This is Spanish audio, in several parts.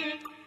Thank you.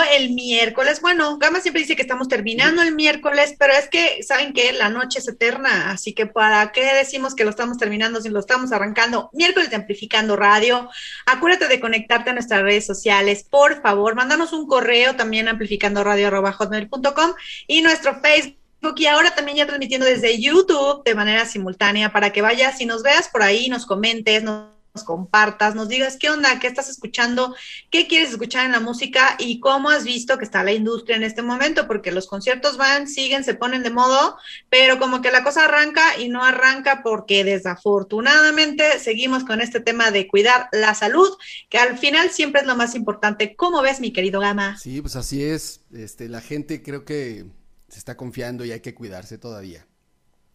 El miércoles. Bueno, Gama siempre dice que estamos terminando el miércoles, pero es que, ¿saben que La noche es eterna, así que ¿para qué decimos que lo estamos terminando si lo estamos arrancando? Miércoles de Amplificando Radio. Acuérdate de conectarte a nuestras redes sociales, por favor. Mándanos un correo también amplificando radio.com y nuestro Facebook y ahora también ya transmitiendo desde YouTube de manera simultánea para que vayas y nos veas por ahí, nos comentes, nos nos compartas, nos digas qué onda, qué estás escuchando, qué quieres escuchar en la música y cómo has visto que está la industria en este momento, porque los conciertos van, siguen, se ponen de modo, pero como que la cosa arranca y no arranca porque desafortunadamente seguimos con este tema de cuidar la salud, que al final siempre es lo más importante. ¿Cómo ves, mi querido Gama? Sí, pues así es. Este, la gente creo que se está confiando y hay que cuidarse todavía.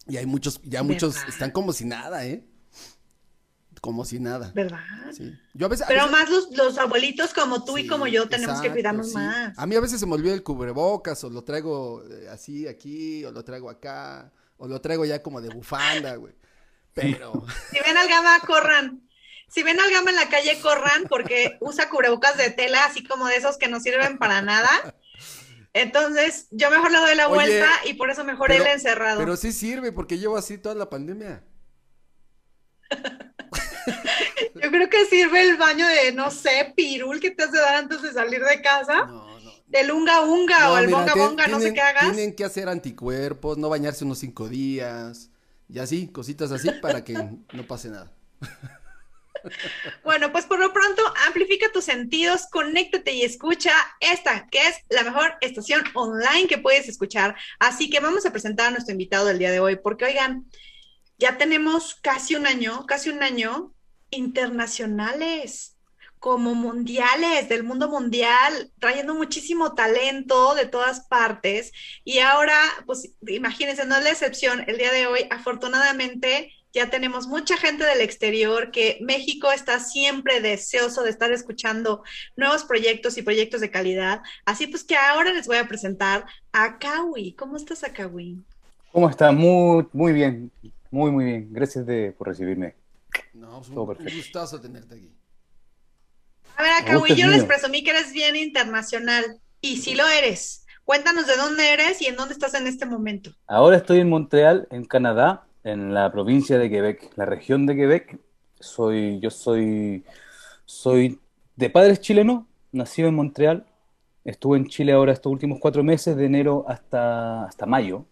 Y hay muchos, ya muchos están como si nada, ¿eh? Como si nada. ¿Verdad? Sí. Yo a veces, Pero más los, los, abuelitos como tú y como yo tenemos que cuidarnos más. A mí a veces se me olvida el cubrebocas, o lo traigo eh, así aquí, o lo traigo acá, o lo traigo ya como de bufanda, güey. Pero. Si ven al gama, corran. Si ven al gama en la calle, corran, porque usa cubrebocas de tela, así como de esos que no sirven para nada. Entonces, yo mejor le doy la vuelta y por eso mejor él encerrado. Pero sí sirve, porque llevo así toda la pandemia. yo creo que sirve el baño de, no sé, pirul que te hace dar antes de salir de casa. No, no. Del unga unga o el bonga bonga, no sé qué hagas. Tienen que hacer anticuerpos, no bañarse unos cinco días. Y así, cositas así para que no pase nada. Bueno, pues por lo pronto, amplifica tus sentidos, conéctate y escucha esta, que es la mejor estación online que puedes escuchar. Así que vamos a presentar a nuestro invitado del día de hoy, porque oigan, ya tenemos casi un año, casi un año internacionales como mundiales del mundo mundial, trayendo muchísimo talento de todas partes. Y ahora, pues imagínense, no es la excepción, el día de hoy, afortunadamente, ya tenemos mucha gente del exterior que México está siempre deseoso de estar escuchando nuevos proyectos y proyectos de calidad. Así pues que ahora les voy a presentar a Kawi. ¿Cómo estás, Kawi? ¿Cómo está? Muy, muy bien, muy, muy bien. Gracias por recibirme. No, es un, gustazo tenerte aquí. A ver, Kawi, yo les presumí que eres bien internacional y sí lo eres. Cuéntanos de dónde eres y en dónde estás en este momento. Ahora estoy en Montreal, en Canadá, en la provincia de Quebec, la región de Quebec. Soy, yo soy, soy de padres chilenos, nacido en Montreal. Estuve en Chile ahora estos últimos cuatro meses, de enero hasta, hasta mayo.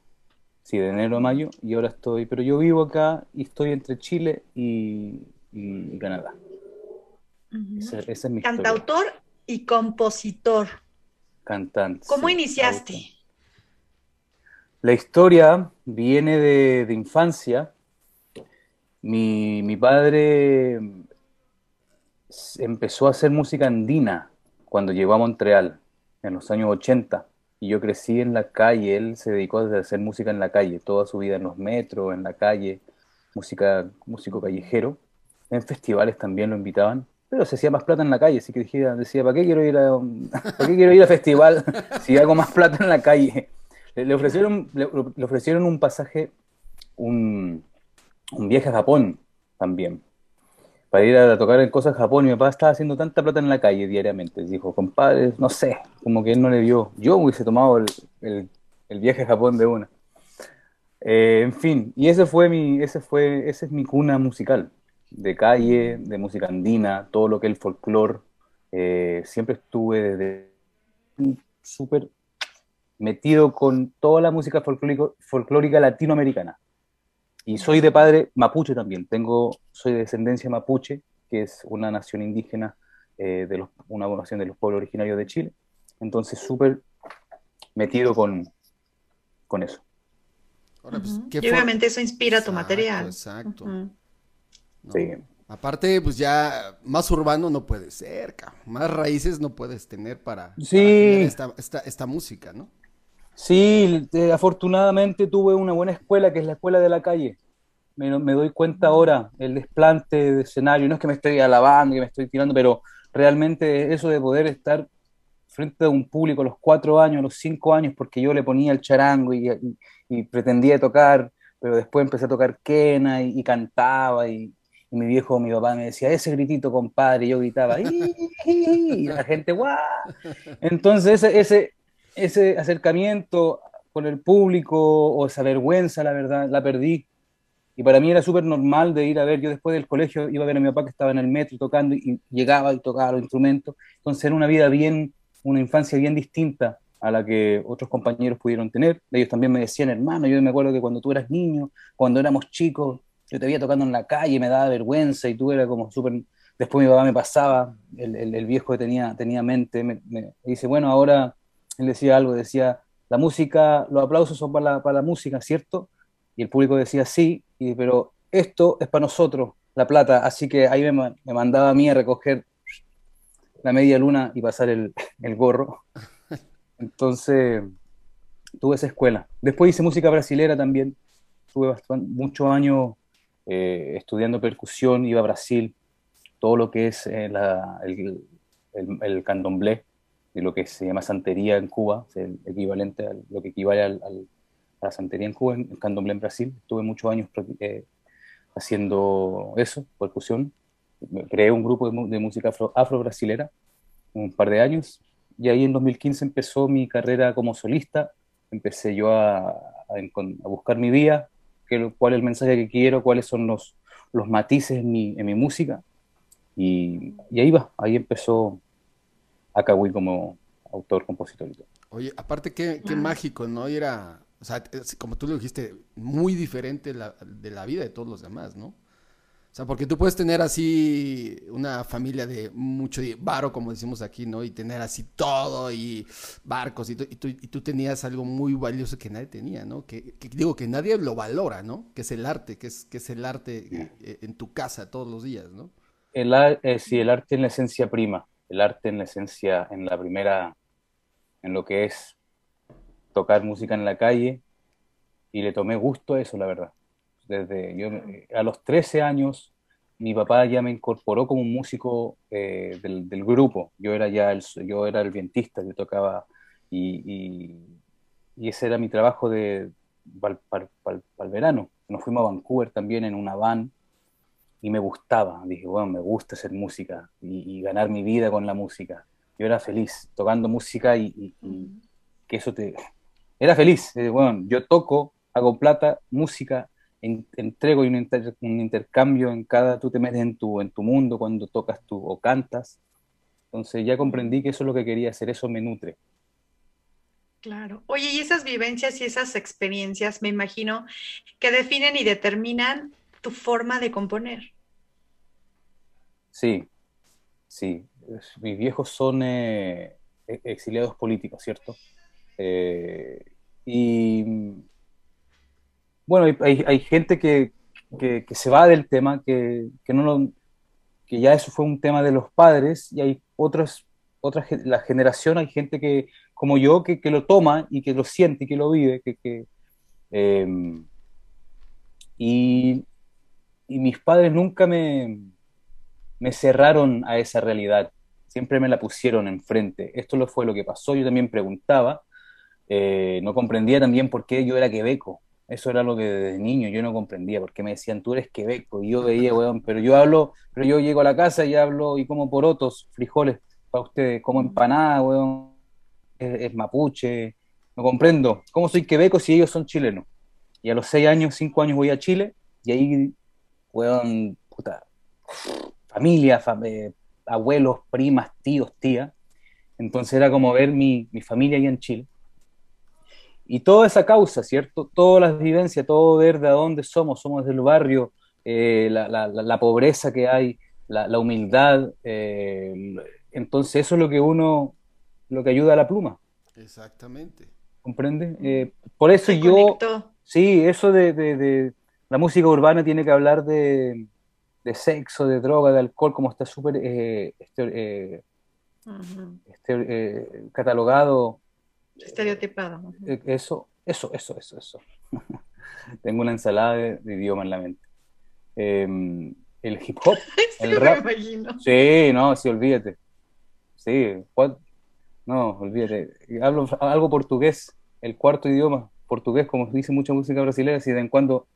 Sí, de enero a mayo. Y ahora estoy, pero yo vivo acá y estoy entre Chile y, Canadá. ese, es mi Cantautor y compositor. Cantante. ¿Cómo iniciaste? La historia viene de, infancia. Mi, padre empezó a hacer música andina cuando llegó a Montreal en los años 80 y yo crecí en la calle, él se dedicó a hacer música en la calle, toda su vida en los metros, en la calle, música, músico callejero, en festivales también lo invitaban, pero se hacía más plata en la calle, así que decía, decía ¿para qué quiero ir a, ¿para qué quiero ir a festival si hago más plata en la calle? Le, ofrecieron, le, ofrecieron un pasaje, un, viaje a Japón también, para ir a tocar en cosas en Japón. Y mi papá estaba haciendo tanta plata en la calle diariamente. Dijo, compadre, no sé, como que él no le dio. Yo hubiese tomado el, viaje a Japón de una. Eh, en fin, y ese fue mi, ese fue, ese es mi cuna musical, de calle, de música andina, todo lo que es el folclore. Eh, siempre estuve desde súper metido con toda la música folclórica latinoamericana. Y soy de padre mapuche también. Tengo, soy de descendencia mapuche, que es una nación indígena, eh, de los, una nación de los pueblos originarios de Chile. Entonces, súper metido con, con eso. Pues, y obviamente eso inspira tu material. Exacto. sí. Aparte, pues ya más urbano no puede ser, más raíces no puedes tener para, sí. esta, esta, esta música, ¿no? Sí, afortunadamente tuve una buena escuela, que es la escuela de la calle. Me, doy cuenta ahora, el desplante de escenario, no es que me estoy alabando, que me estoy tirando, pero realmente eso de poder estar frente a un público a los cuatro años, a los cinco años, porque yo le ponía el charango y, pretendía tocar, pero después empecé a tocar quena y, cantaba y, mi viejo, mi papá me decía, ese gritito, compadre, y yo gritaba, y la gente, ¡guau! Entonces ese, ese acercamiento con el público o esa vergüenza, la verdad, la perdí. Y para mí era súper normal de ir a ver, yo después del colegio iba a ver a mi papá que estaba en el metro tocando y, llegaba y tocaba los instrumentos. Entonces era una vida bien, una infancia bien distinta a la que otros compañeros pudieron tener. Ellos también me decían, hermano, yo me acuerdo que cuando tú eras niño, cuando éramos chicos, yo te veía tocando en la calle, me daba vergüenza y tú eras como súper... Después mi papá me pasaba, el, el, viejo que tenía, tenía mente, me dice, bueno, ahora él decía algo, decía, la música, los aplausos son para para la música, ¿cierto? Y el público decía sí, y, pero esto es para nosotros, la plata, así que ahí me, mandaba a mí a recoger la media luna y pasar el, el gorro. Entonces, tuve esa escuela. Después hice música brasilera también, estuve muchos años eh, estudiando percusión, iba a Brasil, todo lo que es eh, el, el, candomblé, de lo que se llama santería en Cuba, el equivalente a lo que equivale al, la santería en Cuba, en, candomblé en Brasil. Estuve muchos años eh, haciendo eso, percusión. Creé un grupo de, música afro-brasilera, un par de años, y ahí en 2015 empezó mi carrera como solista. Empecé yo a, a, buscar mi vía, que, cuál es el mensaje que quiero, cuáles son los, los matices en mi, en mi música. Y, y, ahí va, ahí empezó Akawi como autor, compositor. Oye, aparte qué, qué mágico, ¿no? Y era, o sea, como tú lo dijiste, muy diferente de la vida de todos los demás, ¿no? O sea, porque tú puedes tener así una familia de mucho varo, como decimos aquí, ¿no? Y tener así todo y barcos y, tú, y tú tenías algo muy valioso que nadie tenía, ¿no? Que, digo que nadie lo valora, ¿no? Que es el arte, que es, que es el arte eh, en tu casa todos los días, ¿no? El, eh, sí, el arte en la esencia prima el arte en la esencia, en la primera, en lo que es tocar música en la calle, y le tomé gusto a eso, la verdad. Desde yo, a los 13 años, mi papá ya me incorporó como un músico eh, del, grupo. Yo era ya el, yo era el vientista, yo tocaba y, y, ese era mi trabajo de para el verano. Nos fuimos a Vancouver también en una van y me gustaba. Dije, bueno, me gusta hacer música y, ganar mi vida con la música. Yo era feliz tocando música y, que eso te... Era feliz. Bueno, yo toco, hago plata, música, entrego un, un, intercambio en cada... Tú te metes en tu, en tu mundo cuando tocas tú o cantas. Entonces ya comprendí que eso es lo que quería hacer, eso me nutre. Claro. Oye, y esas vivencias y esas experiencias, me imagino, que definen y determinan tu forma de componer. Sí, sí. Mis viejos son eh, e-, exiliados políticos, ¿cierto? Eh, y bueno, hay, gente que, se va del tema, que, no que ya eso fue un tema de los padres, y hay otras, otras la generación, hay gente que, como yo, que, lo toma y que lo siente y que lo vive, que, em, y, y mis padres nunca me, me cerraron a esa realidad, siempre me la pusieron enfrente. Esto lo fue lo que pasó, yo también preguntaba, eh, no comprendía también por qué yo era quebeco. Eso era lo que desde niño yo no comprendía, porque me decían, tú eres quebeco, y yo veía, weón, pero yo hablo, pero yo llego a la casa y hablo y como porotos, frijoles para ustedes, como empanada, weón, es, mapuche, no comprendo. ¿Cómo soy quebeco si ellos son chilenos? Y a los seis años, cinco años voy a Chile, y ahí, weón, puta, familia, eh, abuelos, primas, tíos, tías. Entonces era como ver mi, familia allá en Chile. Y toda esa causa, ¿cierto? Todas las vivencias, todo ver de dónde somos, somos del barrio, eh, la, pobreza que hay, la, humildad. Eh, entonces eso es lo que uno, lo que ayuda a la pluma. Exactamente. ¿Comprende? por eso yo... Sí, eso de, la música urbana tiene que hablar de, de sexo, de droga, de alcohol, como está súper eh, este, eh, este, eh, catalogado. Estereotipado. eso, eso, eso, eso, eso. Tengo una ensalada de, idioma en la mente. Em, el hip hop, el rap. Sí, no, sí, olvídate. Sí, no, olvídate. Hablo algo portugués, el cuarto idioma, portugués, como dice mucha música brasileña, si de en cuando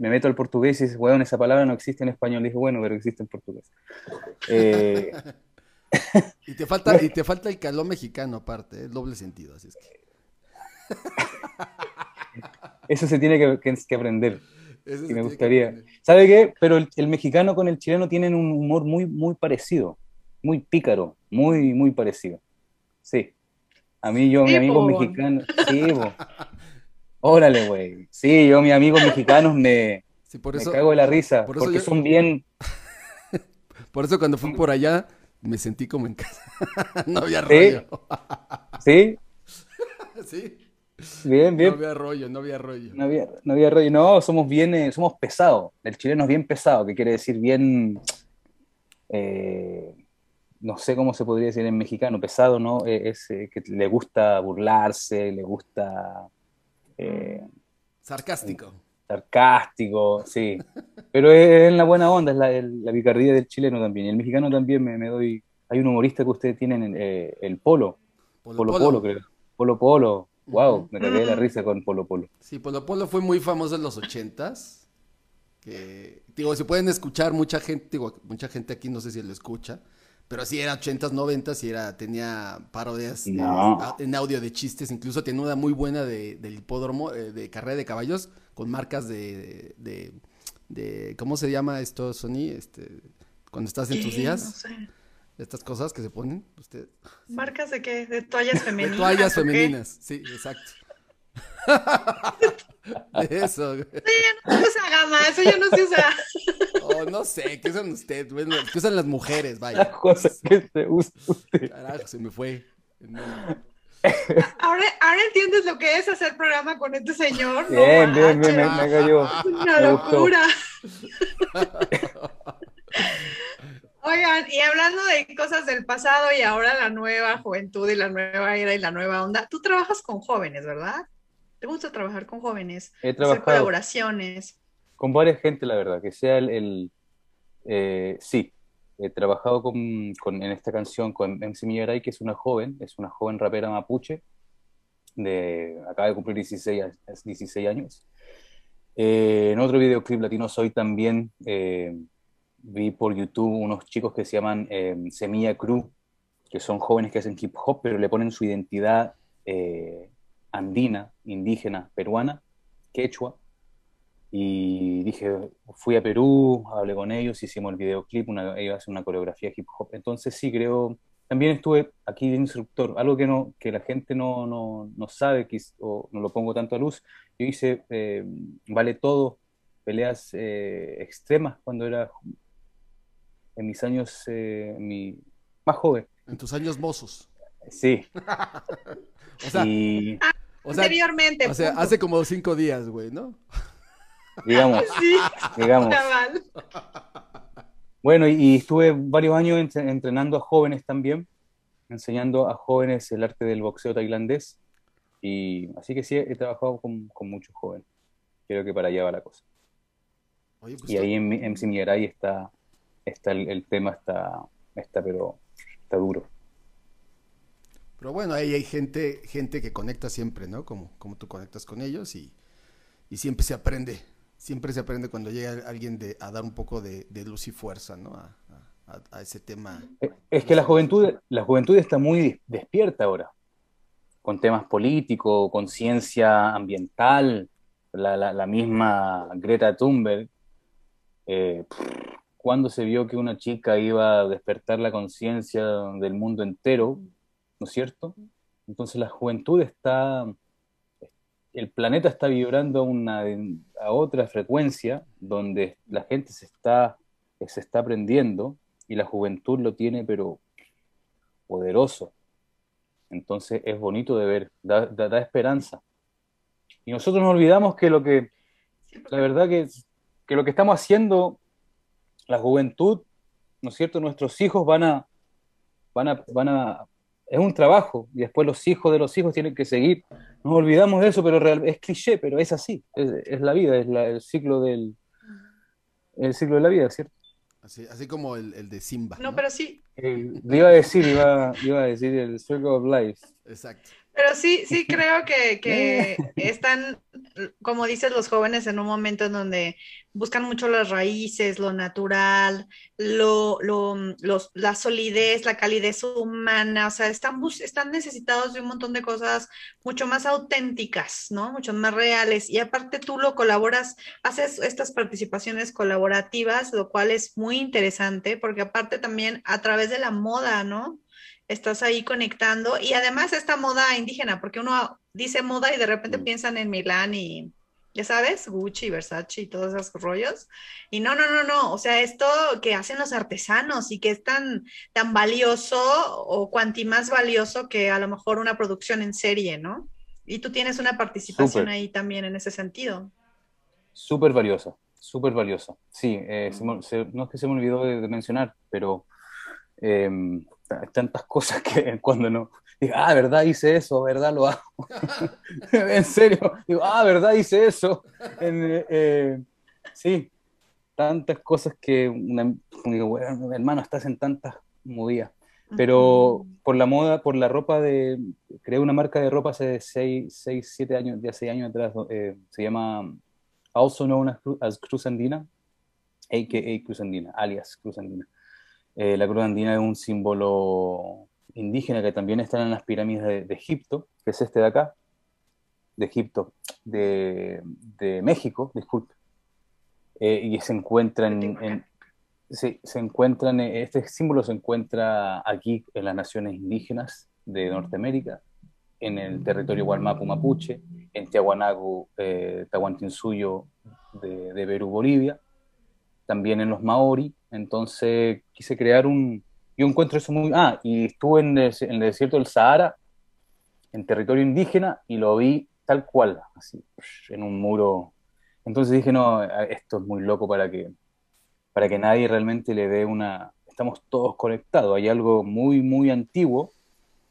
me meto al portugués y dices, weón, esa palabra no existe en español. Y dije, bueno, pero existe en portugués. Eh, y, te falta, y te falta el calor mexicano aparte, el doble sentido, así es que... Eso se tiene que, aprender. y me gustaría. ¿Sabe qué? Pero el, mexicano con el chileno tienen un humor muy, muy parecido. Muy pícaro. Muy, muy parecido. Sí. A mí, yo, mi amigo mexicano. Sí, Órale, güey. Sí, yo, mis amigos mexicanos me, cago de la risa, porque son bien... por eso cuando fui por allá me sentí como en casa. no había rollo. ¿Sí? ¿Sí? Bien, bien. No había rollo, no había rollo. No había, no había rollo. No, somos bien, eh, somos pesados. El chileno es bien pesado, que quiere decir bien... Eh, no sé cómo se podría decir en mexicano, pesado, ¿no? Eh, es que le gusta burlarse, le gusta eh, sarcástico. Sarcástico, sí. Pero es en la buena onda, es la, la picardía del chileno también. Y el mexicano también me, doy. Hay un humorista que ustedes tienen, eh, el Polo. Polo Polo, creo. Polo Polo. Wow, me cagué la risa con Polo Polo. Sí, Polo Polo fue muy famoso en los ochentas. Que, digo, si pueden escuchar mucha gente, digo, mucha gente aquí no sé si lo escucha, pero sí era 80s, 90 y era, tenía parodias en audio de chistes, incluso tenía una muy buena de, del hipódromo, eh, de carrera de caballos, con marcas de, de, ¿cómo se llama esto, Sony? Este, cuando estás en tus días. No sé. Estas cosas que se ponen, usted. ¿Marcas de qué? ¿De toallas femeninas? De toallas femeninas, sí, exacto. de eso. Güey. no se usa gama, eso ya no se usa. Oh, no sé, ¿qué usan ustedes? Bueno, ¿Qué usan las mujeres? Vaya. Las cosas que se usa usted. Carajo, se me fue. Ahora, ahora entiendes lo que es hacer programa con este señor. Bien, bien, bien, me, me cayó. Una locura. Oigan, y hablando de cosas del pasado y ahora la nueva juventud y la nueva era y la nueva onda, tú trabajas con jóvenes, ¿verdad? ¿Te gusta trabajar con jóvenes? He trabajado hacer colaboraciones. Con varias gente, la verdad, que sea el... Eh, sí, he trabajado con, en esta canción con MC Millaray, que es una joven, es una joven rapera mapuche, de, acaba de cumplir 16, 16 años. Eh, en otro videoclip latino soy también... Eh, vi por YouTube unos chicos que se llaman eh, Semilla Crew, que son jóvenes que hacen hip hop, pero le ponen su identidad eh, andina, indígena, peruana, quechua. Y dije, fui a Perú, hablé con ellos, hicimos el videoclip, una, ellos hacen una coreografía hip hop. Entonces sí creo, también estuve aquí de instructor, algo que, no, que la gente no, no, no sabe que, o no lo pongo tanto a luz. Yo hice eh, Vale Todo, peleas extremas cuando era en mis años eh, mi, más joven. En tus años mozos. Sí. o sea, o sea, anteriormente. O sea, hace como cinco días, güey, ¿no? Digamos. Sí, digamos. Bueno, y, estuve varios años entrenando a jóvenes también, enseñando a jóvenes el arte del boxeo tailandés. Y así que sí, he trabajado con, con muchos jóvenes. Creo que para allá va la cosa. Pues y ahí en, en Simiaray está está el, tema está, está, pero está duro. Pero bueno, ahí hay gente, gente que conecta siempre, ¿no? Como, como tú conectas con ellos y, siempre se aprende, siempre se aprende cuando llega alguien de, a dar un poco de, luz y fuerza, ¿no? A, ese tema. Eh, es que la juventud, la juventud está muy despierta ahora, con temas políticos, conciencia ambiental, la, misma Greta Thunberg. Eh, cuando se vio que una chica iba a despertar la conciencia del mundo entero, ¿no es cierto? Entonces la juventud está, el planeta está vibrando a, una, a otra frecuencia donde la gente se está, se está aprendiendo y la juventud lo tiene pero poderoso. Entonces es bonito de ver, da, da esperanza. Y nosotros nos olvidamos que lo que, la verdad que, que lo que estamos haciendo la juventud, ¿no es cierto? Nuestros hijos van a, van a, van a, es un trabajo y después los hijos de los hijos tienen que seguir. Nos olvidamos de eso, pero es cliché, pero es así, es, la vida, es el ciclo del, el ciclo de la vida, ¿cierto? Así, así como el, de Simba. No, pero sí. iba a decir, iba, iba a decir el Circle of Life. Exacto. Pero sí, sí creo que, que están, como dices, los jóvenes en un momento en donde buscan mucho las raíces, lo natural, lo, lo, los, la solidez, la calidez humana, o sea, están, están necesitados de un montón de cosas mucho más auténticas, ¿no? Mucho más reales. Y aparte tú lo colaboras, haces estas participaciones colaborativas, lo cual es muy interesante, porque aparte también a través de la moda, ¿no? Estás ahí conectando y además esta moda indígena, porque uno dice moda y de repente mm. piensan en Milán y ya sabes, Gucci, Versace y todos esos rollos. Y no, no, no, no, o sea, esto que hacen los artesanos y que es tan, tan valioso o cuanti más valioso que a lo mejor una producción en serie, ¿no? Y tú tienes una participación ahí también en ese sentido. Súper valiosa, súper valiosa. Sí, eh, no es que se me olvidó de, mencionar, pero tantas cosas que cuando no, Digo, ah, ¿verdad? Hice eso, ¿verdad? Lo hago. en serio. Digo, ah, ¿verdad? Hice eso. Eh, sí, tantas cosas que, una, digo, bueno, hermano, estás en tantas movidas. Pero por la moda, por la ropa de... Creé una marca de ropa hace 6, 7 años, ya 6 años atrás. Eh, se llama also known as Cruz Andina, a.k.a. Cruz Andina, alias Cruz Andina. Eh, la Cruz Andina es un símbolo indígena que también está en las pirámides de, Egipto, que es este de acá, de Egipto, de, México, disculpe, eh, y se encuentra en, se, se encuentran, este símbolo se encuentra aquí en las naciones indígenas de Norteamérica, en el territorio Gualmapu Mapuche, en Tiahuanaco, eh, Tahuantinsuyo de, de Perú, Bolivia, también en los Maori. Entonces quise crear un. Yo encuentro eso muy. Ah, y estuve en el, en el desierto del Sahara, en territorio indígena, y lo vi tal cual, así, en un muro. Entonces dije, no, esto es muy loco para que, para que nadie realmente le dé una... Estamos todos conectados, hay algo muy, muy antiguo,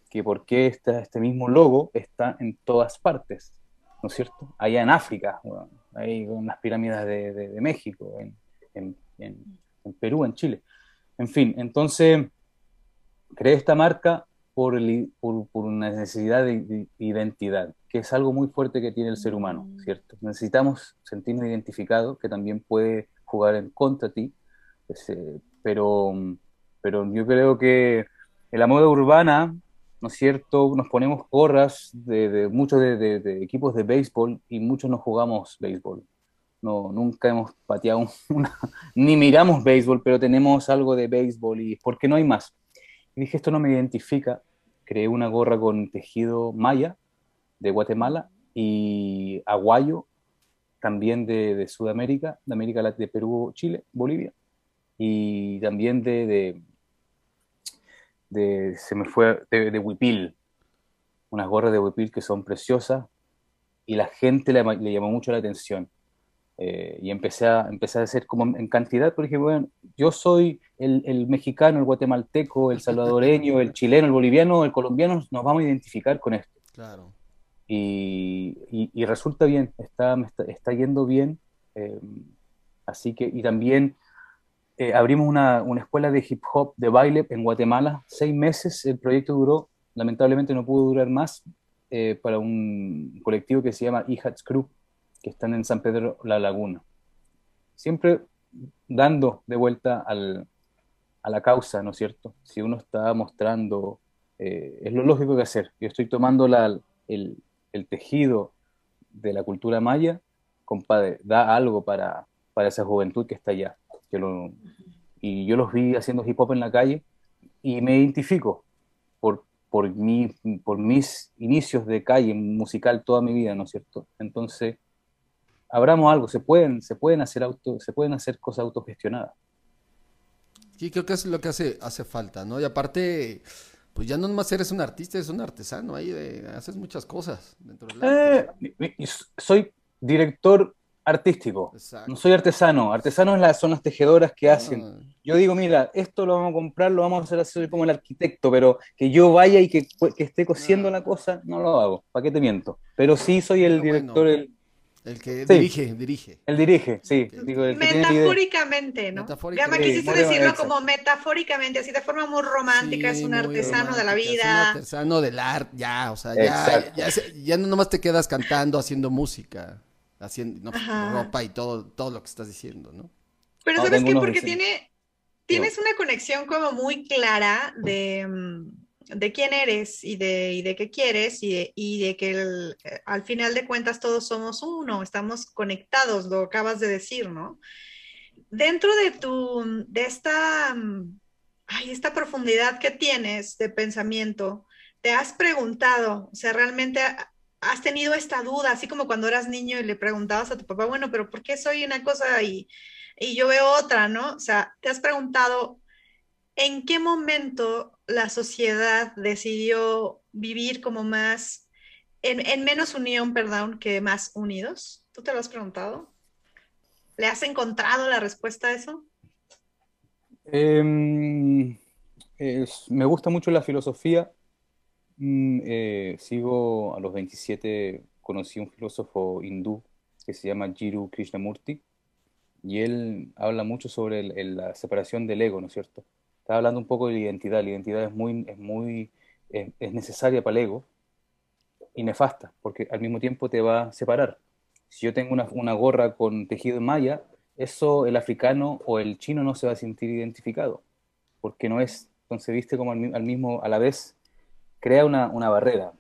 que por qué está, este mismo logo está en todas partes, ¿no es cierto? Allá en África, ahí con las pirámides de, de, México, en, en, en, Perú, en Chile. En fin, entonces creé esta marca por, por, por, una necesidad de, identidad, que es algo muy fuerte que tiene el ser humano, mm. ¿cierto? Necesitamos sentirnos identificados, que también puede jugar en contra de ti, eh, pero, pero yo creo que en la moda urbana, ¿no es cierto? Nos ponemos gorras de, muchos de, de, equipos de béisbol y muchos no jugamos béisbol. No, nunca hemos pateado ni miramos béisbol, pero tenemos algo de béisbol y ¿por qué no hay más? Y dije, esto no me identifica. Creé una gorra con tejido maya de Guatemala y aguayo también de, Sudamérica, de América Latina, de Perú, Chile, Bolivia, y también de, de, se me fue, de, de huipil, unas gorras de huipil que son preciosas, y la gente le llamó mucho la atención. Eh, y empecé a, empecé a hacer como en cantidad, porque bueno, yo soy el, el, mexicano, el guatemalteco, el salvadoreño, el chileno, el boliviano, el colombiano, nos vamos a identificar con esto. Claro. Y, y, resulta bien, está, está, está yendo bien. Eh, así que, y también eh, abrimos una, una, escuela de hip hop, de baile en Guatemala, seis meses, el proyecto duró, lamentablemente no pudo durar más, para un colectivo que se llama E-Hats Crew que están en San Pedro La Laguna. Siempre dando de vuelta al, a la causa, ¿no es cierto? Si uno está mostrando, eh, es lo lógico que hacer. Yo estoy tomando la, el, el, tejido de la cultura maya, compadre, da algo para, para esa juventud que está allá. Que lo, y yo los vi haciendo hip hop en la calle y me identifico por, por, mi, por mis inicios de calle musical toda mi vida, ¿no es cierto? Entonces, abramos algo, se pueden, se pueden hacer auto, se pueden hacer cosas autogestionadas. Sí, creo que es lo que hace, hace falta, ¿no? Y aparte, pues ya no nomás eres un artista, eres un artesano ahí, haces muchas cosas dentro del arte. Eh, soy director artístico, no soy artesano. Artesanos son las tejedoras que hacen. Ah. Yo digo, mira, esto lo vamos a comprar, lo vamos a hacer así como el arquitecto, pero que yo vaya y que, esté cosiendo ah. la cosa, no lo hago. ¿Para qué te miento? Pero sí soy el director, el, el que dirige, dirige. El dirige, sí. metafóricamente, ¿no? Metafóricamente. quisiste decirlo como metafóricamente, así de forma muy romántica, es un artesano de la vida. Es un artesano del arte, ya, o sea, ya, ya, ya, no nomás te quedas cantando, haciendo música, haciendo ropa y todo, todo lo que estás diciendo, ¿no? Pero ¿sabes qué? Porque tiene, tienes una conexión como muy clara de mm, de quién eres y de, de qué quieres y de, que eh, al final de cuentas todos somos uno, estamos conectados, lo acabas de decir, ¿no? Dentro de tu, de esta, ay, esta profundidad que tienes de pensamiento, te has preguntado, o sea, realmente has tenido esta duda, así como cuando eras niño y le preguntabas a tu papá, bueno, pero ¿por qué soy una cosa y, y yo veo otra, ¿no? O sea, te has preguntado, ¿en qué momento la sociedad decidió vivir como más, en, menos unión, perdón, que más unidos? ¿Tú te lo has preguntado? ¿Le has encontrado la respuesta a eso? Em, me gusta mucho la filosofía Mm, eh, sigo a los 27, conocí un filósofo hindú que se llama Jiru Krishnamurti y él habla mucho sobre la separación del ego, ¿no es cierto? Está hablando un poco de la identidad. La identidad es muy, es muy, es, necesaria para el ego y nefasta, porque al mismo tiempo te va a separar. Si yo tengo una, una gorra con tejido en malla, eso el africano o el chino no se va a sentir identificado, porque no es concebiste como al, mismo, a la vez, crea una, una, barrera,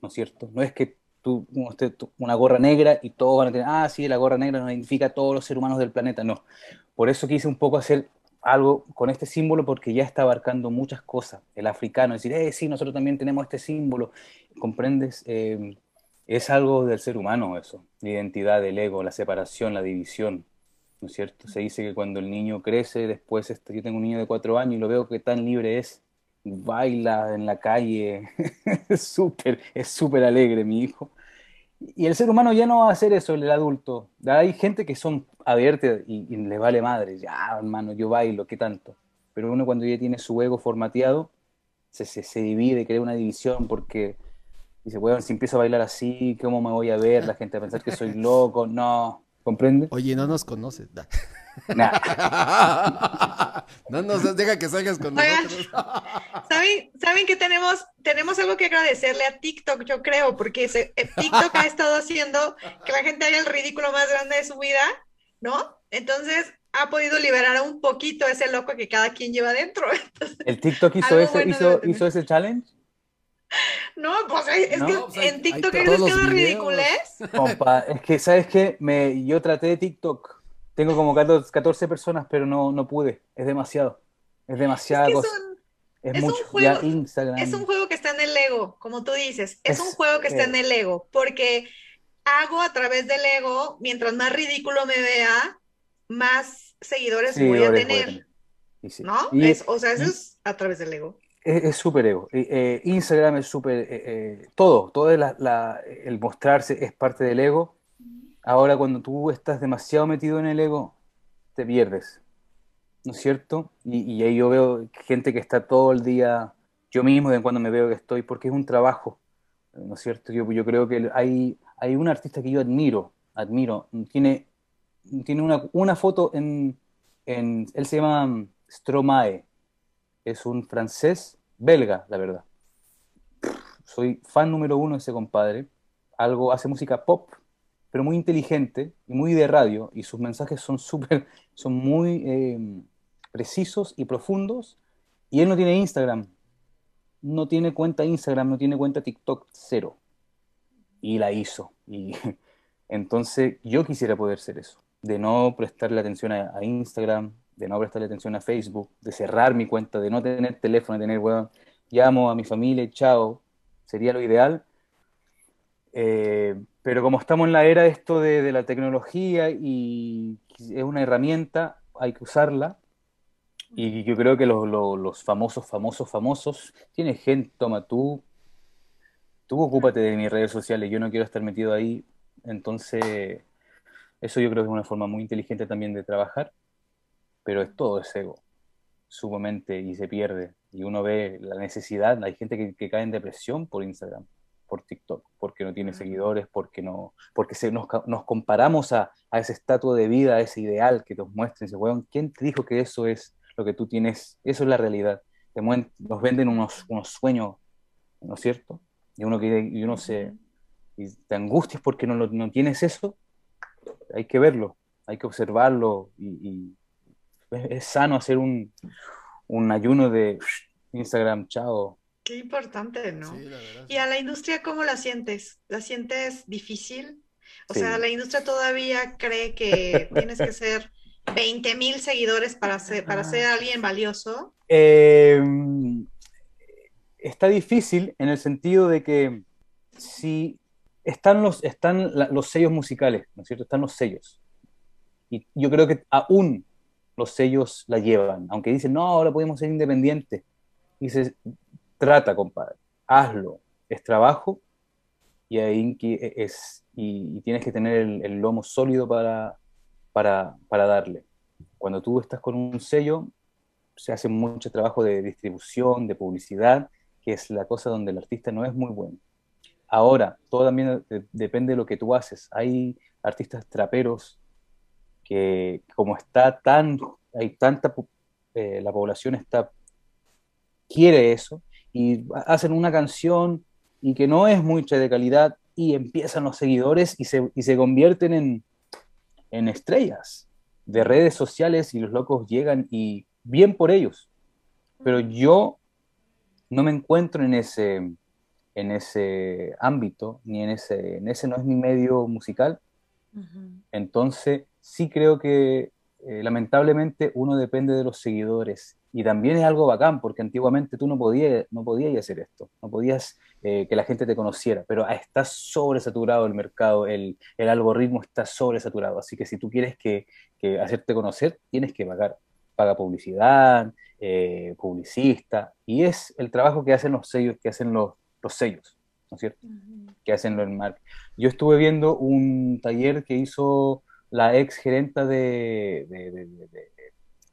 ¿no es cierto? No es que tú, una gorra negra y todos van a tener, ah, sí, la gorra negra nos identifica a todos los seres humanos del planeta, no. Por eso quise un poco hacer algo con este símbolo porque ya está abarcando muchas cosas. El africano, decir, eh, sí, nosotros también tenemos este símbolo, ¿comprendes? Eh, es algo del ser humano eso, la identidad, el ego, la separación, la división. ¿no es cierto? Se dice que cuando el niño crece, después, este, yo tengo un niño de cuatro años y lo veo que tan libre es, baila en la calle, es súper, es súper alegre mi hijo. Y el ser humano ya no va a hacer eso, el adulto. Hay gente que son abiertas y, y les vale madre, ya hermano, yo bailo, ¿qué tanto? Pero uno cuando ya tiene su ego formateado, se, se, se divide, crea una división porque dice, bueno, si empiezo a bailar así, ¿cómo me voy a ver? La gente va a pensar que soy loco. No, ¿Comprende? Oye, no nos conoces. no nos deja que salgas con nosotros. ¿saben, ¿Saben que tenemos, tenemos algo que agradecerle a TikTok, yo creo, porque eh, TikTok ha estado haciendo que la gente haga el ridículo más grande de su vida, ¿no? Entonces ha podido liberar un poquito ese loco que cada quien lleva dentro. ¿El TikTok hizo, ese, hizo, hizo ese challenge? No, pues es que pues, en TikTok hay demasiado ridiculez. Compa, es que, ¿sabes qué? Me, yo traté de TikTok. Tengo como 14 personas, pero no, no pude. Es demasiado. Es demasiado. Es, un juego, es un juego que está en el ego, como tú dices. Es, un juego que está en el ego, porque hago a través del ego, mientras más ridículo me vea, más seguidores voy a tener. ¿No? o sea, eso es a través del ego es súper ego. Eh, Instagram es súper... Eh, eh, todo, todo el mostrarse es parte del ego. Ahora cuando tú estás demasiado metido en el ego, te pierdes. ¿No es cierto? Y, ahí yo veo gente que está todo el día, yo mismo de cuando me veo que estoy, porque es un trabajo. ¿No es cierto? Yo, yo creo que hay, hay un artista que yo admiro, admiro. Tiene, tiene una, una foto en, en... Él se llama Stromae. Es un francés belga, la verdad. Soy fan número uno de ese compadre. Algo hace música pop, pero muy inteligente y muy de radio. Y sus mensajes son súper, son muy em, precisos y profundos. Y él no tiene Instagram. No tiene cuenta Instagram, no tiene cuenta TikTok, cero. Y la hizo. Y entonces yo quisiera poder ser eso. De no prestarle atención a, a Instagram, de no prestarle atención a Facebook, de cerrar mi cuenta, de no tener teléfono, de tener, weón, llamo a mi familia chao, sería lo ideal. Eh, pero como estamos en la era de esto de, la tecnología y es una herramienta, hay que usarla. Y yo creo que los, famosos, famosos, famosos, tiene gente, toma tú, tú ocúpate de mis redes sociales, yo no quiero estar metido ahí. Entonces, eso yo creo que es una forma muy inteligente también de trabajar pero es todo ese ego, sumamente y se pierde. Y uno ve la necesidad, hay gente que, cae en depresión por Instagram, por TikTok, porque no tiene seguidores, porque no, porque se, nos, nos comparamos a, a, ese estatua de vida, a ese ideal que nos muestran. Dice, weón, ¿quién te dijo que eso es lo que tú tienes? Eso es la realidad. Te nos venden unos, unos sueños, ¿no es cierto? Y uno, que, y uno se y te angustias porque no, no tienes eso. Hay que verlo, hay que observarlo y, es, sano hacer un, ayuno de Instagram, chao. Qué importante, ¿no? ¿Y a la industria cómo la sientes? ¿La sientes difícil? O sea, la industria todavía cree que tienes que ser 20 mil seguidores para ser, para ser alguien valioso. Em, está difícil en el sentido de que si están los, están los sellos musicales, ¿no es cierto? Están los sellos. Y yo creo que aún los sellos la llevan, aunque dicen, no, ahora podemos ser independientes. Dices, trata, compadre, hazlo, es trabajo y ahí es, y, tienes que tener el, lomo sólido para, para, para, darle. Cuando tú estás con un sello, se hace mucho trabajo de distribución, de publicidad, que es la cosa donde el artista no es muy bueno. Ahora, todo también depende de lo que tú haces. Hay artistas traperos que como está tan, hay tanta, eh, la población está, quiere eso, y hacen una canción y que no es mucha de calidad y empiezan los seguidores y se, y se convierten en, en estrellas de redes sociales y los locos llegan y bien por ellos. Pero yo no me encuentro en ese, en ese ámbito, ni en ese, en ese no es mi medio musical. Entonces, sí creo que eh, lamentablemente uno depende de los seguidores. Y también es algo bacán, porque antiguamente tú no podías, no podías hacer esto, no podías eh, que la gente te conociera, pero está sobresaturado el mercado, el, el, algoritmo está sobresaturado. Así que si tú quieres que, que hacerte conocer, tienes que pagar. Paga publicidad, eh, publicista, y es el trabajo que hacen los sellos, que hacen los, los sellos, ¿no es cierto? Que hacen los marketing. Yo estuve viendo un taller que hizo la ex gerenta de,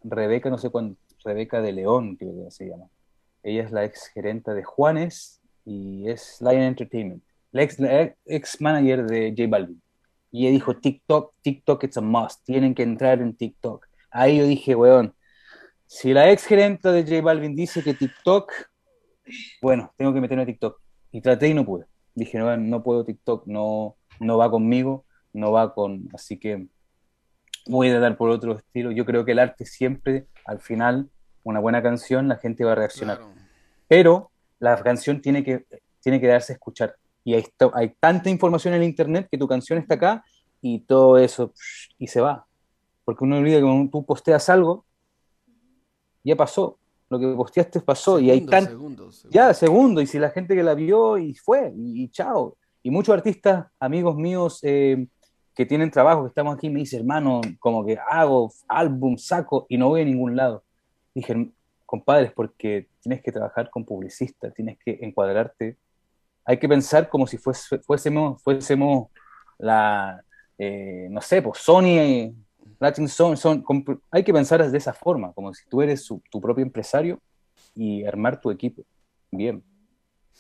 Rebeca, no sé cuándo, Rebeca de León, que se llama. Ella es la ex gerenta de Juanes y es Lion Entertainment, la ex, ex manager de J Balvin. Y ella dijo, TikTok, TikTok it's a must, tienen que entrar en TikTok. Ahí yo dije, weón, si la ex gerenta de J Balvin dice que TikTok, bueno, tengo que meterme a TikTok. Y traté y no pude. Dije, no, no puedo TikTok, no, no va conmigo no va con, así que voy a dar por otro estilo. Yo creo que el arte siempre, al final, una buena canción, la gente va a reaccionar. Pero la canción tiene que, tiene que darse a escuchar. Y hay, hay tanta información en el internet que tu canción está acá y todo eso, y se va. Porque uno olvida que cuando tú posteas algo, ya pasó. Lo que posteaste pasó y hay tan... Ya, segundo. Y si la gente que la vio y fue, y, chao. Y muchos artistas, amigos míos, eh, que tienen trabajo, que estamos aquí, me dice, hermano, como que hago álbum, saco y no voy a ningún lado. Dije, compadres, porque tienes que trabajar con publicistas, tienes que encuadrarte. Hay que pensar como si fuésemos, fuésemos la, eh, no sé, pues Sony, Latin Sony, son, hay que pensar de esa forma, como si tú eres tu propio empresario y armar tu equipo bien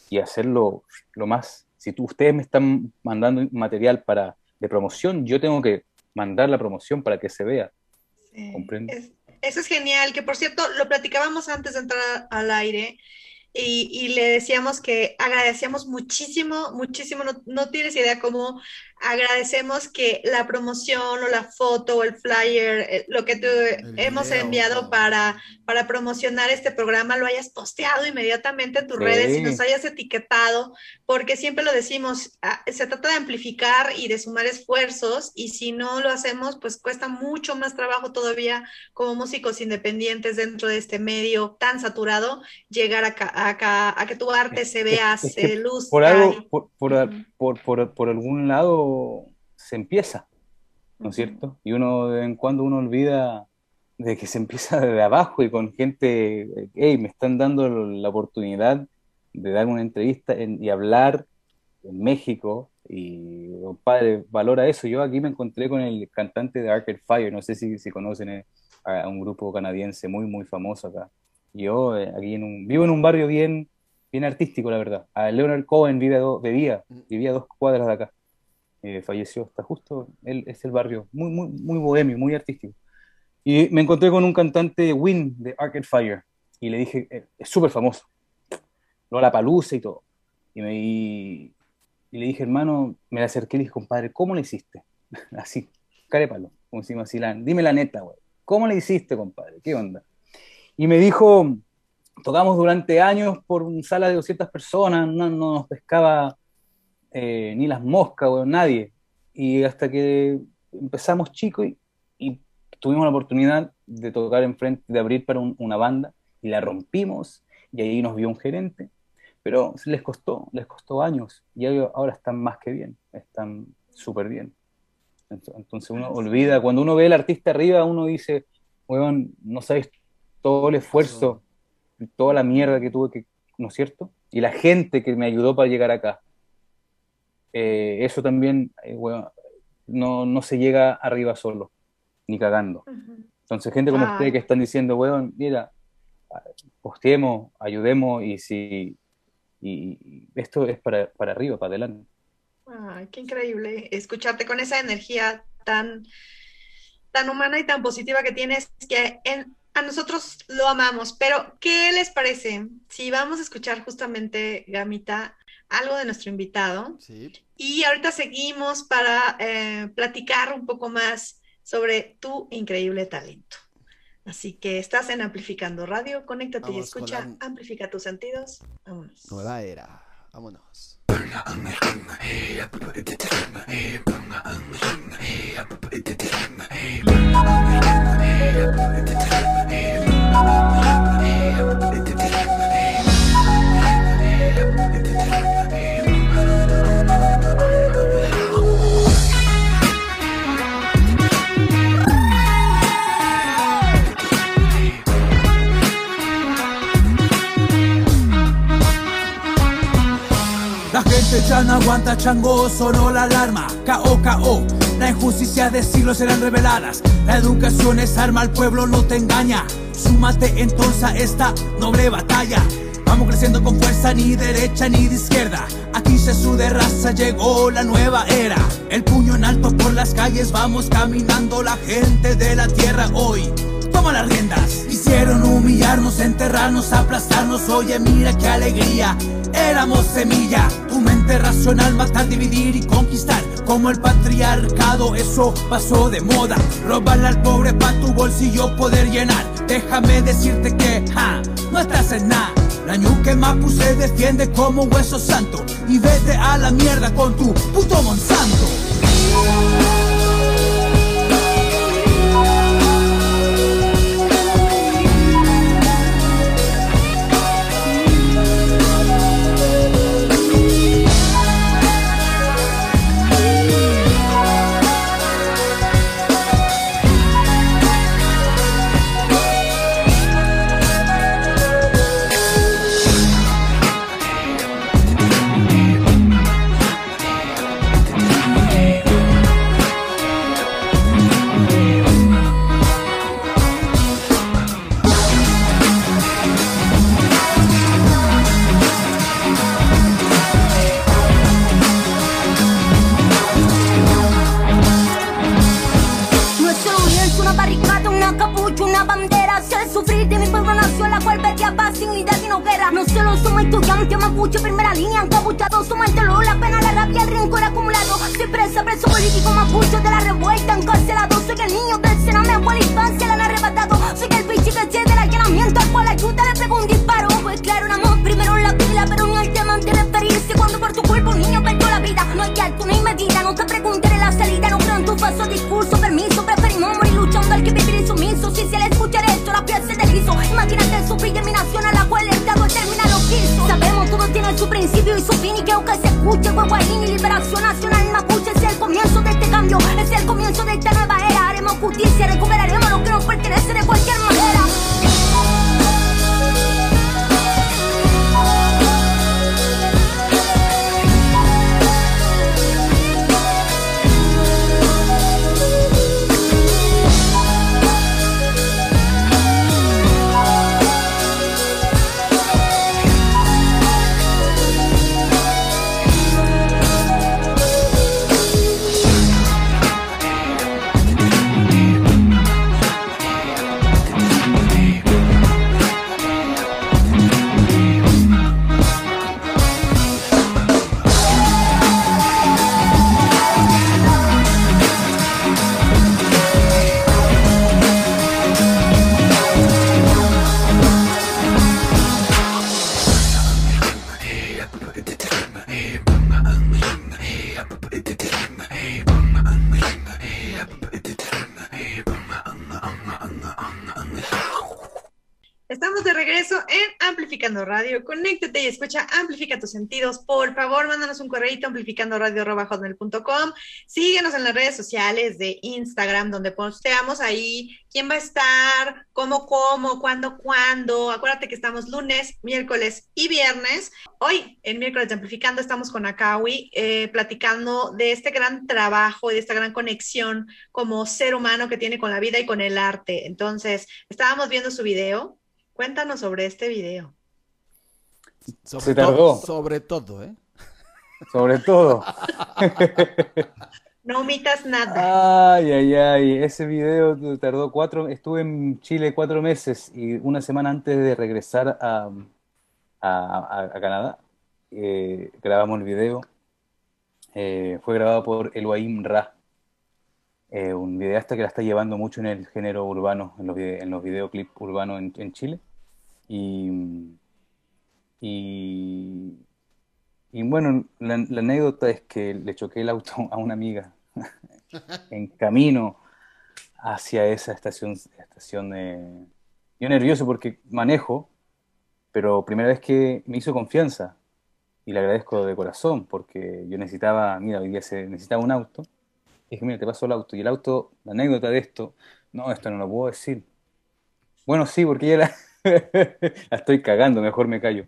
y hacerlo lo más. Si tú, ustedes me están mandando material para de promoción, yo tengo que mandar la promoción para que se vea. eso es genial, que por cierto, lo platicábamos antes de entrar al aire y, le decíamos que agradecíamos muchísimo, muchísimo, no, no, tienes idea cómo agradecemos que la promoción o la foto o el flyer, eh, lo que tú hemos enviado para, para promocionar este programa, lo hayas posteado inmediatamente en tus redes y nos hayas etiquetado, porque siempre lo decimos, ah, se trata de amplificar y de sumar esfuerzos y si no lo hacemos, pues cuesta mucho más trabajo todavía como músicos independientes dentro de este medio tan saturado, llegar acá, a que tu arte se vea, se luzca. Por algo, por, por, por algún lado se empieza, ¿no es cierto? Y uno de vez en cuando uno olvida de que se empieza desde abajo y con gente, hey, me están dando la oportunidad de dar una entrevista y hablar en México y compadre, valora eso. Yo aquí me encontré con el cantante de Arcade Fire, no sé si, si conocen a un grupo canadiense muy, muy famoso acá. Yo eh, aquí en un, vivo en un barrio bien, bien artístico, la verdad. A Leonard Cohen vive vivía, vivía dos cuadras de acá. Eh, falleció, está justo, él es el barrio, muy, muy, muy bohemio, muy artístico. Y me encontré con un cantante Win de Arcade Fire y le dije, eh, es súper famoso, la Palusa y todo. Y, me, y, le dije, hermano, me la acerqué y le dije, compadre, ¿cómo le hiciste? así, carépalo, como decimos así, dime la neta, güey. ¿Cómo le hiciste, compadre? ¿Qué onda? Y me dijo, tocamos durante años por una sala de 200 personas, no, no nos pescaba eh, ni las moscas, o nadie. Y hasta que empezamos chicos y, tuvimos la oportunidad de tocar enfrente, de abrir para una banda y la rompimos y ahí nos vio un gerente, pero les costó, les costó años y ahora están más que bien, están súper bien. Entonces uno olvida, cuando uno ve al artista arriba, uno dice, weón, no sabes todo el esfuerzo, toda la mierda que tuve que, ¿no es cierto? Y la gente que me ayudó para llegar acá. Eh, eso también eh, no, no, se llega arriba solo, ni cagando. Entonces, gente como usted que están diciendo, weón, mira, posteemos, ayudemos y si y, esto es para, para arriba, para adelante. Ay, qué increíble escucharte con esa energía tan, tan humana y tan positiva que tienes, que a nosotros lo amamos. Pero, ¿qué les parece si vamos a escuchar justamente, Gamita, algo de nuestro invitado? Sí. Y ahorita seguimos para eh, platicar un poco más sobre tu increíble talento. Así que estás en Amplificando Radio, conéctate y escucha, amplifica tus sentidos. Vámonos. Nueva era, vámonos. Ya no aguanta chango, sonó la alarma, KO, KO. La injusticia de siglos serán reveladas. La educación es arma, al pueblo no te engaña. Súmate entonces a esta noble batalla. Vamos creciendo con fuerza, ni derecha ni de izquierda. Aquí se sude raza, llegó la nueva era. El puño en alto por las calles, vamos caminando la gente de la tierra hoy. Toma las riendas. Hicieron humillarnos, enterrarnos, aplastarnos. Oye, mira qué alegría. Éramos semilla, tu mente racional, matar, dividir y conquistar. Como el patriarcado, eso pasó de moda. Robarle al pobre pa' tu bolsillo poder llenar. Déjame decirte que, ja, no estás en nada. La ñuque Mapu se defiende como hueso santo. Y vete a la mierda con tu puto Monsanto. Sé sufrir de mi pueblo nació la cual a paz, dignidad y no guerra. No solo somos estudiantes, mapuche, primera línea, encapuchados, somos el dolor, la pena, la rabia, el rincón acumulado. Soy presa, preso político, mapuche de la revuelta, encarcelado. Soy el niño del cename, la infancia, la han arrebatado. Soy el bicho que se del allanamiento, al cual ayuda le pegó un disparo. Pues claro, un amor primero en la pila, pero no el tema de referirse cuando por tu cuerpo un niño perdió la vida. No hay alto ni medida, no te preguntaré la salida, no creo en tu falso discurso, permiso justicia le escucha esto, la piel se deslizó. Imagínate el sufrir a la cual el Estado determina lo quiso. Sabemos todo tiene su principio y su fin y que aunque se escuche guaguayín y liberación nacional mapuche es el comienzo de este cambio, es el comienzo de esta nueva era. Haremos justicia, recuperaremos lo que nos pertenece de cualquier manera. Radio. Conéctate y escucha, amplifica tus sentidos. Por favor, mándanos un correo amplificando radio.com. Síguenos en las redes sociales de Instagram, donde posteamos ahí quién va a estar, cómo, cómo, cuándo, cuándo. Acuérdate que estamos lunes, miércoles y viernes. Hoy, en miércoles de Amplificando, estamos con Akawi eh, platicando de este gran trabajo y de esta gran conexión como ser humano que tiene con la vida y con el arte. Entonces, estábamos viendo su video. Cuéntanos sobre este video. Sobre Se to- tardó. sobre todo, ¿eh? Sobre todo. No omitas nada. Ay, ay, ay. Ese video tardó cuatro. Estuve en Chile cuatro meses y una semana antes de regresar a, a, a- a Canadá, eh, grabamos el video. Eh, fue grabado por Elohim Ra, eh, un videasta que la está llevando mucho en el género urbano, en los, en los videoclips urbanos en, en Chile. Y, y, y bueno, la, la anécdota es que le choqué el auto a una amiga en camino hacia esa estación, estación de... Yo nervioso porque manejo, pero primera vez que me hizo confianza y le agradezco de corazón porque yo necesitaba, mira, hoy día se necesitaba un auto. Y dije, mira, te paso el auto. Y el auto, la anécdota de esto, no, esto no lo puedo decir. Bueno, sí, porque ya la, la estoy cagando, mejor me callo.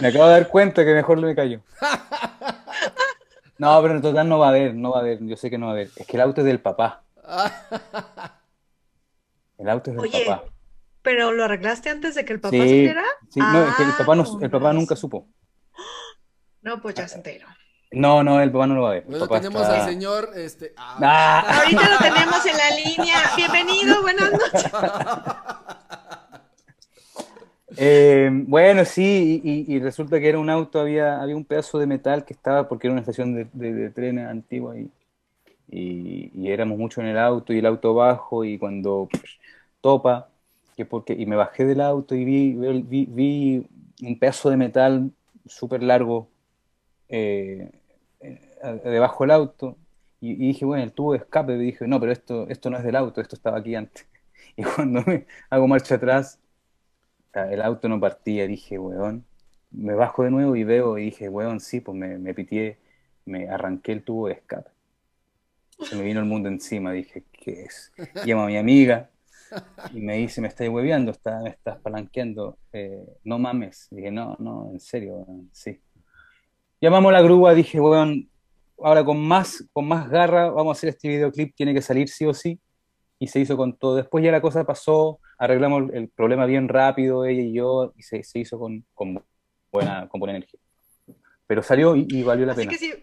Me acabo de dar cuenta que mejor me callo. No, pero en total no va a haber, no va a haber, yo sé que no va a haber. Es que el auto es del papá. El auto es del Oye, papá. ¿pero lo arreglaste antes de que el papá Sí, supiera? sí, no, es que el Ah, papá, no, con el papá nunca razón. supo. No, pues ya se enteró. No, no, el papá no lo va a ver. Bueno, tenemos está- al señor, este... ah, Ah, Ahorita lo tenemos en la línea. Bienvenido, buenas noches. Eh, bueno, sí, y, resulta que era un auto, había, había un pedazo de metal que estaba, porque era una estación de, de, trenes antigua y, y, éramos mucho en el auto y el auto bajo y cuando topa, que porque, y me bajé del auto y vi, vi, un pedazo de metal súper largo eh, eh, debajo del auto y, dije, bueno, el tubo de escape, y dije, no, pero esto, esto no es del auto, esto estaba aquí antes. Y cuando me hago marcha atrás, el auto no partía, dije, weón, me bajo de nuevo y veo y dije, weón, sí, pues me, me pitié, me arranqué el tubo de escape. Se me vino el mundo encima, dije, ¿qué es? Llamo a mi amiga y me dice, me estás hueveando, está, me estás palanqueando, eh, no mames. Dije, no, no, en serio, weón, sí. Llamamos a la grúa, dije, weón, ahora con más, con más garra vamos a hacer este videoclip, tiene que salir sí o sí. Y se hizo con todo. Después ya la cosa pasó, arreglamos el problema bien rápido, ella y yo, y se, se hizo con, con buena, con buena energía. Pero salió y, y valió la Así pena. que si,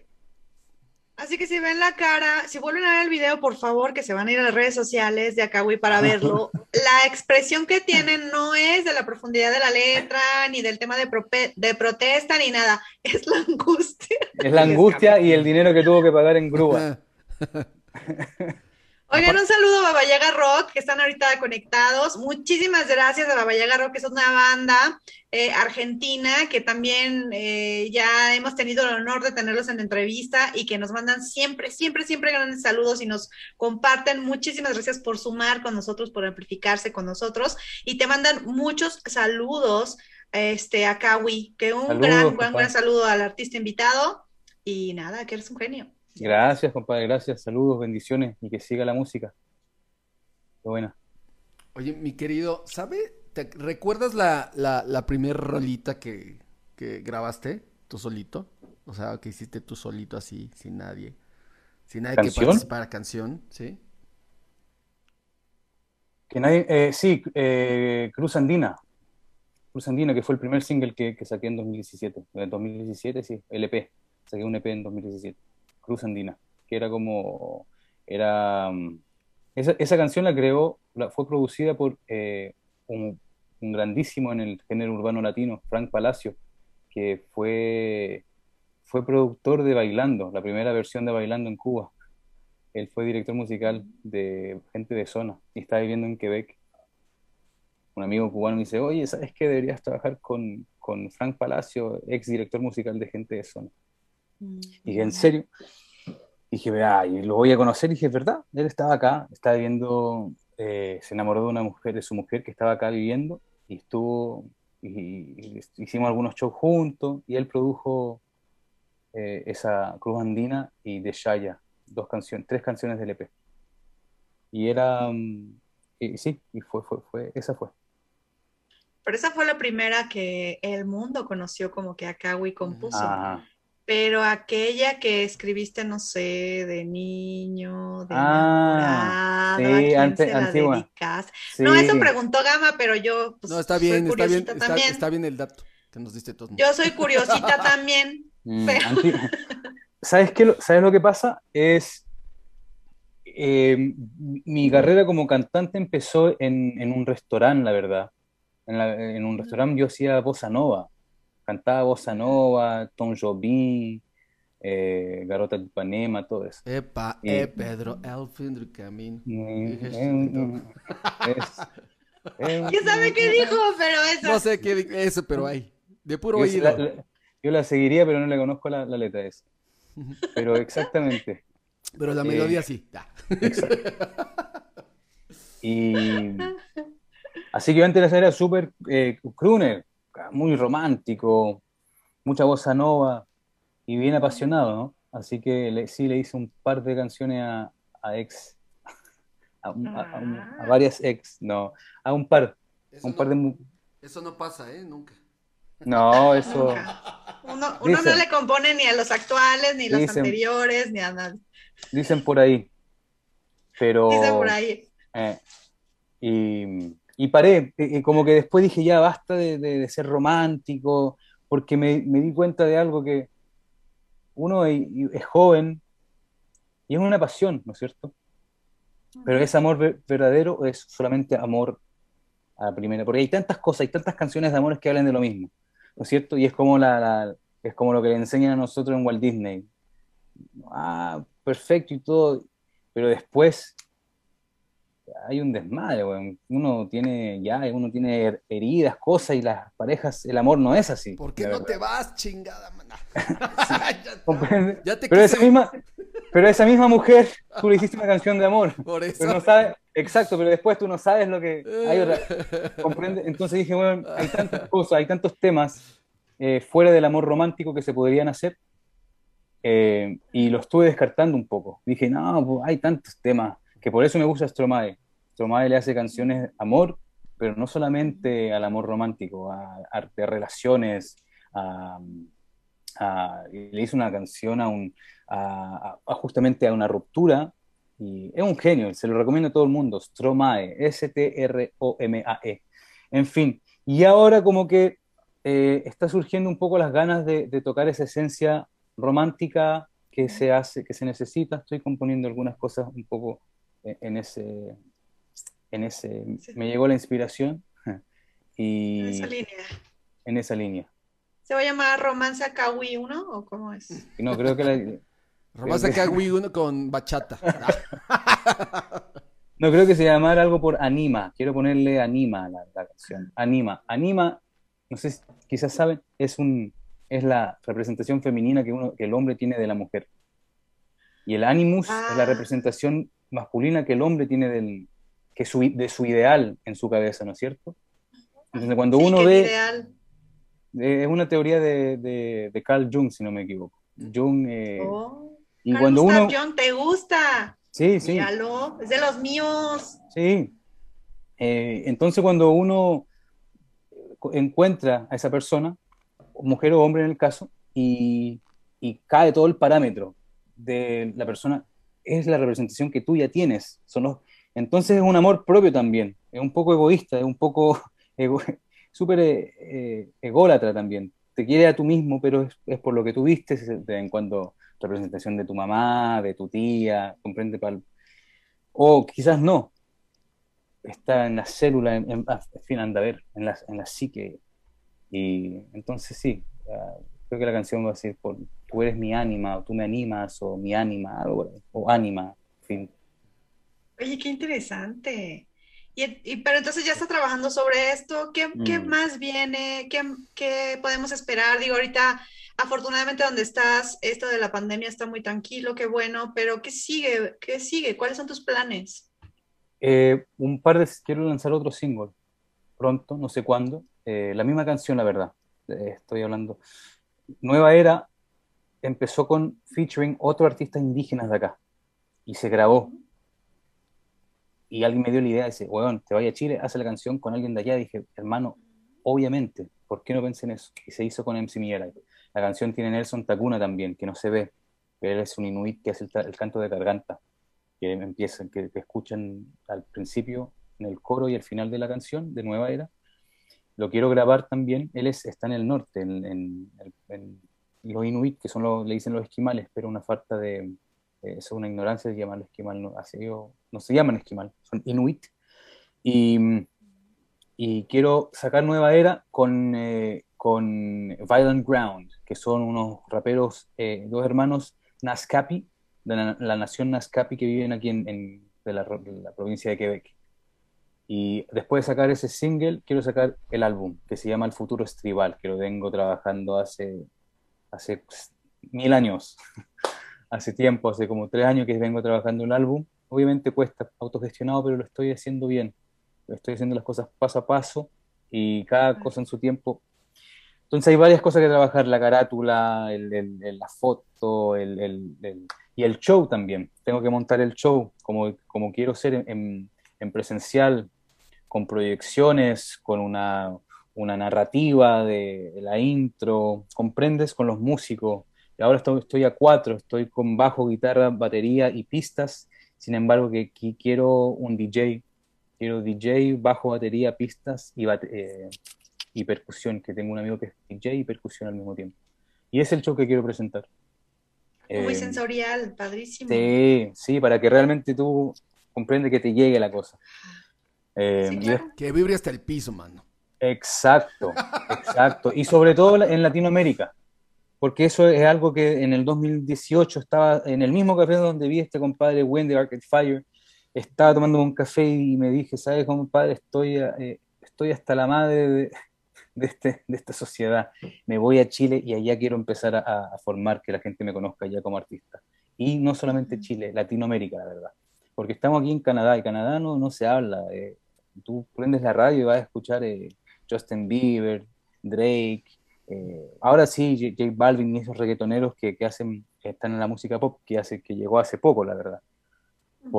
así que si ven la cara, si vuelven a ver el video, por favor, que se van a ir a las redes sociales de Akawi para verlo. La expresión que tienen no es de la profundidad de la letra, ni del tema de, prope- de protesta, ni nada. Es la angustia. Es la angustia y el dinero que tuvo que pagar en grúa. Oigan, un saludo a Babayaga Rock, que están ahorita conectados. Muchísimas gracias a Babayaga Rock, que es una banda eh, argentina que también eh, ya hemos tenido el honor de tenerlos en entrevista y que nos mandan siempre, siempre, siempre grandes saludos y nos comparten. Muchísimas gracias por sumar con nosotros, por amplificarse con nosotros y te mandan muchos saludos este, a Kawi, que un Saludos, gran, gran, gran saludo al artista invitado y nada, que eres un genio. Gracias, compadre, gracias. Saludos, bendiciones y que siga la música. Qué buena. Oye, mi querido, ¿sabe? ¿Te recuerdas la, la, la primer rolita que, que grabaste tú solito? O sea, que hiciste tú solito así, sin nadie. Sin nadie que ¿Canción? participara canción, ¿sí? Que nadie, eh, sí, eh, Cruz Andina. Cruz Andina, que fue el primer single que, que saqué en 2017. En 2017, sí, LP. Saqué un EP en 2017. Cruz Andina, que era como, era, mm, esa, esa canción la creó, la, fue producida por eh, un, grandísimo en el género urbano latino, Frank Palacio, que fue, fue productor de Bailando, la primera versión de Bailando en Cuba. Él fue director musical de Gente de Zona y está viviendo en Quebec. Un amigo cubano me dice, oye, ¿sabes qué? Deberías trabajar con, con Frank Palacio, ex director musical de Gente de Zona. Y dije, ¿en serio? Y dije, vea, y lo voy a conocer. Y dije, ¿verdad? Él estaba acá, estaba viviendo, eh, se enamoró de una mujer, de su mujer que estaba acá viviendo, y estuvo, y, y hicimos algunos shows juntos, y él produjo eh, esa Cruz Andina y De Shaya, dos canciones, tres canciones del EP. Y era, mm, y sí, y fue, fue, fue, esa fue. Pero esa fue la primera que el mundo conoció como que Akawi compuso. Ajá. Pero aquella que escribiste, no sé, de niño, de Ah, enamorado, sí, ¿a quién ante- se la antigua. dedicaste? Sí. No, eso preguntó Gama, pero yo pues, No, está soy bien, está bien, curiosita está, también. está bien el dato. que nos diste todo. Yo soy curiosita también. Mm, Pero- ¿Sabes qué? lo- ¿Sabes lo que pasa? Es. eh, mi carrera como cantante empezó en, en un restaurante, la verdad. En, la- en un restaurante yo hacía bossa nova. Cantaba bossa nova, Tom Jobim, eh, Garota de Ipanema, todo eso. Epa, Y- eh, Pedro, el fin del camino. Mm, Dije, eh, es- eh, ¿Quién sabe qué dijo? Pero eso. No sé qué di- eso, pero hay. De puro Yo, oído. la, la- yo la seguiría, pero no le conozco la, la letra esa. Pero exactamente. Pero la eh, melodía sí. Ya. Y así que yo antes era súper eh, crooner, muy romántico, mucha bossa nova y bien apasionado, ¿no? Así que le- sí le hice un par de canciones a, a ex, a, un- a- a un- a varias ex, no, a un par, Eso, un par de... no, eso no pasa, ¿eh? Nunca. No, eso... Nunca. Uno, uno no Dicen. le compone ni a los actuales, ni a los Dicen. anteriores, ni a nada. Dicen por ahí. Pero. Dice por ahí. eh, y, y paré. eh, eh, como que después dije, ya basta de, de- de ser romántico, porque me, me di cuenta de algo que uno es, es joven y es una pasión, ¿no es cierto? Pero ese amor ver- verdadero es solamente amor a la primera, porque hay tantas cosas, hay tantas canciones de amores que hablan de lo mismo, ¿no es cierto? Y es como, la, la- es como lo que le enseñan a nosotros en Walt Disney. Ah, perfecto y todo, pero después hay un desmadre, weón. Uno tiene ya, uno tiene her- heridas, cosas, y las parejas, el amor no es así. ¿Por qué no verdad. te vas, chingada ya te Pero quise esa misma, pero esa misma mujer, tú le hiciste una canción de amor. por eso. Pero no sabes, exacto, pero después tú no sabes lo que hay otra, ¿comprende? Entonces dije, bueno, hay tantas cosas, hay tantos temas eh, fuera del amor romántico que se podrían hacer, eh, y lo estuve descartando un poco. Dije, no, pues, hay tantos temas, que por eso me gusta Stromae. Stromae le hace canciones amor, pero no solamente al amor romántico, a, a- de relaciones, a, a- le hizo una canción a un, justamente a una ruptura, y es un genio, se lo recomiendo a todo el mundo, Stromae, S-T-R-O-M-A-E. En fin, y ahora como que eh, está surgiendo un poco las ganas de tocar esa esencia romántica que se hace, que se necesita. Estoy componiendo algunas cosas un poco en, en ese, en ese, Sí. me llegó la inspiración y En esa línea. en esa línea. ¿Se va a llamar Romanza Kawi 1 o cómo es? No creo que la, acá Wii uno con bachata. No creo que se llamara algo por anima. Quiero ponerle anima a la, la canción. Anima. Anima, no sé si quizás saben, es un es la representación femenina que uno que el hombre tiene de la mujer. Y el animus es la Ah. representación masculina que el hombre tiene del que su, de su ideal en su cabeza, ¿no es cierto? Entonces cuando Sí, uno ve ideal. eh, es una teoría de, de, de Carl Jung, si no me equivoco. Jung eh, Oh, y Carl cuando Gustav uno Jung, ¿te gusta? sí, sí. Míralo, es de los míos. Sí. Eh, entonces cuando uno encuentra a esa persona, mujer o hombre en el caso, y, y cae todo el parámetro de la persona, es la representación que tú ya tienes. Son entonces es un amor propio también, es un poco egoísta, es un poco ego- súper eh, eh, ególatra también. Te quiere a tú mismo, pero es, por lo que tú viste, en cuando representación de tu mamá, de tu tía, comprende? O quizás no, está en la célula, en, en- en fin, anda a ver, en la, en la psique. Y entonces sí, ah, creo que la canción va a decir, por, tú eres mi ánima, o tú me animas, o mi ánima, algo, o ánima, en fin. Oye, qué interesante. Y, y- pero entonces ya está trabajando sobre esto. ¿Qué, qué Mm. más viene? ¿Qué, qué podemos esperar? Digo, ahorita, afortunadamente donde estás, esto de la pandemia está muy tranquilo, qué bueno, pero ¿qué sigue? ¿Qué sigue? ¿Cuáles son tus planes? Eh, un par de, quiero lanzar otro single pronto, no sé cuándo, eh, la misma canción, la verdad, eh, estoy hablando. Nueva Era empezó con featuring otro artista indígena de acá y se grabó. Y alguien me dio la idea, dice, weón, te vaya a Chile, hace la canción con alguien de allá. dije, hermano, obviamente, ¿por qué no pensé en eso? Y se hizo con MC Miguel. La canción tiene Nelson Takuna también, que no se ve, pero él es un inuit que hace el canto de garganta, que empiezan, que, que escuchan al principio, en el coro y al final de la canción, de Nueva Era. Lo quiero grabar también. Él es, está en el norte, en, los inuit, que son le dicen los esquimales, pero una falta de, eh, es una ignorancia de llamarlo esquimal, no, así, no se llaman esquimal, son inuit. Y, y quiero sacar nueva era con, eh, con Violent Ground, que son unos raperos, eh, dos hermanos Nascapi, de la, nación Nascapi que viven aquí en, en de la, la, provincia de Quebec. Y después de sacar ese single, quiero sacar el álbum, que se llama El Futuro Estribal, que lo vengo trabajando hace, hace mil años, hace tiempo, hace como tres años que vengo trabajando un álbum. Obviamente cuesta autogestionado, pero lo estoy haciendo bien estoy haciendo las cosas paso a paso y cada cosa en su tiempo. Entonces hay varias cosas que trabajar, la carátula, el, la foto, el, y el show también. Tengo que montar el show como, como quiero ser en, en presencial, con proyecciones, con una, una narrativa de, la intro, comprendes, con los músicos. Y ahora estoy, estoy a cuatro, estoy con bajo, guitarra, batería y pistas. Sin embargo, que, que quiero un DJ quiero DJ, bajo, batería, pistas y, eh, y percusión, que tengo un amigo que es DJ y percusión al mismo tiempo. Y es el show que quiero presentar. Muy eh, sensorial, padrísimo. Sí, sí, para que realmente tú comprendes que te llegue la cosa. Eh, que vibre hasta el piso, mano. Exacto, exacto. Y sobre todo en Latinoamérica, porque eso es algo que en el 2018 estaba en el mismo café donde vi este compadre Wendy Arcade Fire, estaba tomando un café y me dije, ¿sabes, compadre? Estoy, eh, estoy hasta la madre de, este, de esta sociedad. Me voy a Chile y allá quiero empezar a, formar que la gente me conozca ya como artista. Y no solamente Chile, Latinoamérica, la verdad. Porque estamos aquí en Canadá y Canadá no, no se habla. Eh, tú prendes la radio y vas a escuchar eh, Justin Bieber, Drake. ahora sí, J Balvin y esos reggaetoneros que, que hacen, están en la música pop, que, hace, que llegó hace poco, la verdad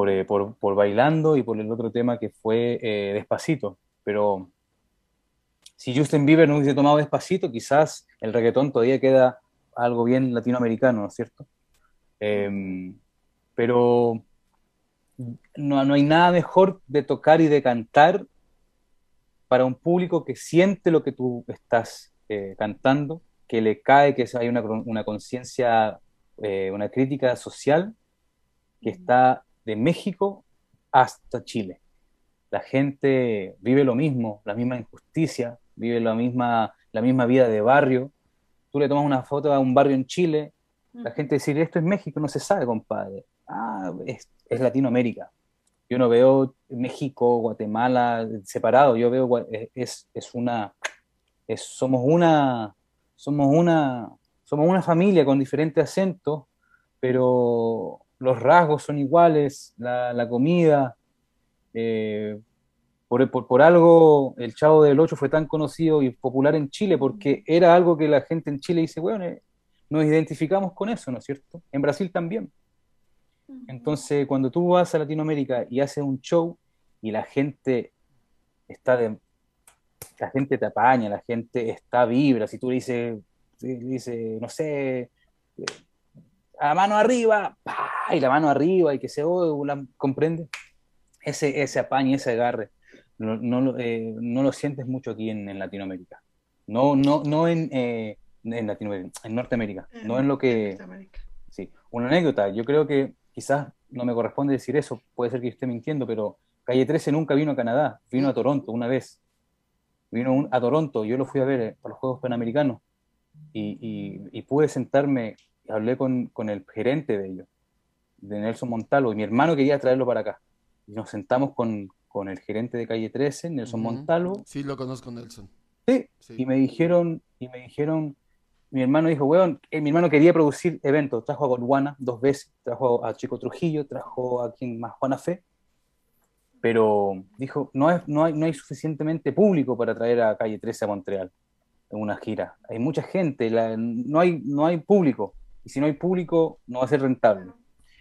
eh, por, por, Bailando y por el otro tema que fue eh, Despacito. Pero si Justin Bieber no hubiese tomado Despacito, quizás el reggaetón todavía queda algo bien latinoamericano, ¿no es cierto? Em, pero no, no, hay nada mejor de tocar y de cantar para un público que siente lo que tú estás eh, cantando, que le cae, que hay una, una conciencia, una crítica social que está de México hasta Chile. La gente vive lo mismo, la misma injusticia, vive la misma, la misma vida de barrio. Tú le tomas una foto a un barrio en Chile, la gente dice, esto es México, no se sabe, compadre. Ah, es, Latinoamérica. Yo no veo México, Guatemala separado, yo veo, es, es una, somos una, somos una, somos una familia con diferentes acentos, pero los rasgos son iguales, la, comida. Eh, por, algo el Chavo del Ocho fue tan conocido y popular en Chile, porque era algo que la gente en Chile dice, bueno, eh, nos identificamos con eso, ¿no es cierto? En Brasil también. Entonces, cuando tú vas a Latinoamérica y haces un show y la gente está de... La gente te apaña, la gente está vibra, si tú le dices, dice, no sé, a mano arriba, y la mano arriba, y que se oye, ¿comprende? Ese, ese apaño, ese agarre, no, no, eh, no, lo sientes mucho aquí en, Latinoamérica. No, no, no en, eh, en Latinoamérica, en Norteamérica, no en lo que... Sí, una anécdota, yo creo que quizás no me corresponde decir eso, puede ser que esté mintiendo, pero Calle 13 nunca vino a Canadá, vino a Toronto una vez. Vino a Toronto, yo lo fui a ver eh, para los Juegos Panamericanos y, y pude sentarme hablé con, con, el gerente de ellos, de Nelson Montalvo, y mi hermano quería traerlo para acá. Y nos sentamos con, con el gerente de calle 13, Nelson Montalvo. Sí, lo conozco, Nelson. Sí, y me dijeron, y me dijeron, mi hermano dijo, weón, eh, mi hermano quería producir eventos, trajo a Gondwana dos veces, trajo a Chico Trujillo, trajo a quien más, Juana Fe, pero dijo, no, es, no, hay, no hay suficientemente público para traer a Calle 13 a Montreal en una gira. Hay mucha gente, no, hay, no hay público y si no hay público no va a ser rentable.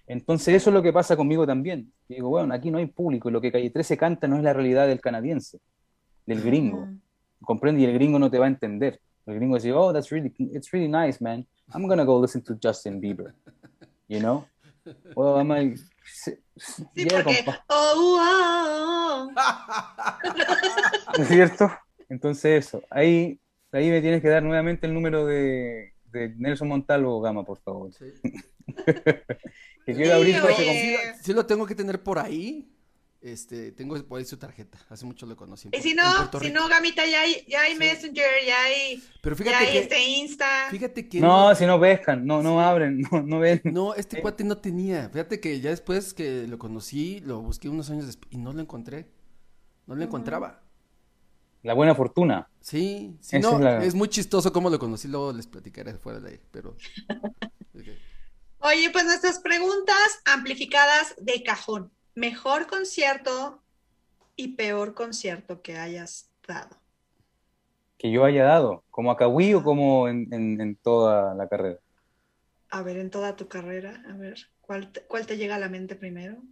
Entonces eso es lo que pasa conmigo también. digo, bueno, aquí no hay público y lo que Calle 13 canta no es la realidad del canadiense, del gringo. Comprende y el gringo no te va a entender. El gringo dice, oh, that's really, it's really nice, man. I'm gonna go listen to Justin Bieber. You know? Well, I'm like, sí, porque, oh, oh, oh. ¿Es cierto? Entonces eso, ahí, ahí me tienes que dar nuevamente el número de, de Nelson Montalvo Gama, por favor. Sí. que quiero abrir sí, lo tengo que tener por ahí. Este, tengo por ahí su tarjeta. Hace mucho lo conocí. Y si no, si no, Gamita, ya hay, ya hay Messenger, ya hay, Pero fíjate ya hay que, este Insta. Fíjate que. No, si no pescan, no, no abren, no, no ven. No, este cuate no tenía. Fíjate que ya después que lo conocí, lo busqué unos años después y no lo encontré. No lo encontraba. La buena fortuna. Sí, sí, no, es, muy chistoso cómo lo conocí, luego les platicaré fuera de ahí, pero... Oye, pues nuestras preguntas amplificadas de cajón. Mejor concierto y peor concierto que hayas dado. Que yo haya dado, como a Kawi o como en, toda la carrera. A ver, en toda tu carrera, a ver, ¿cuál ¿cuál te llega a la mente primero?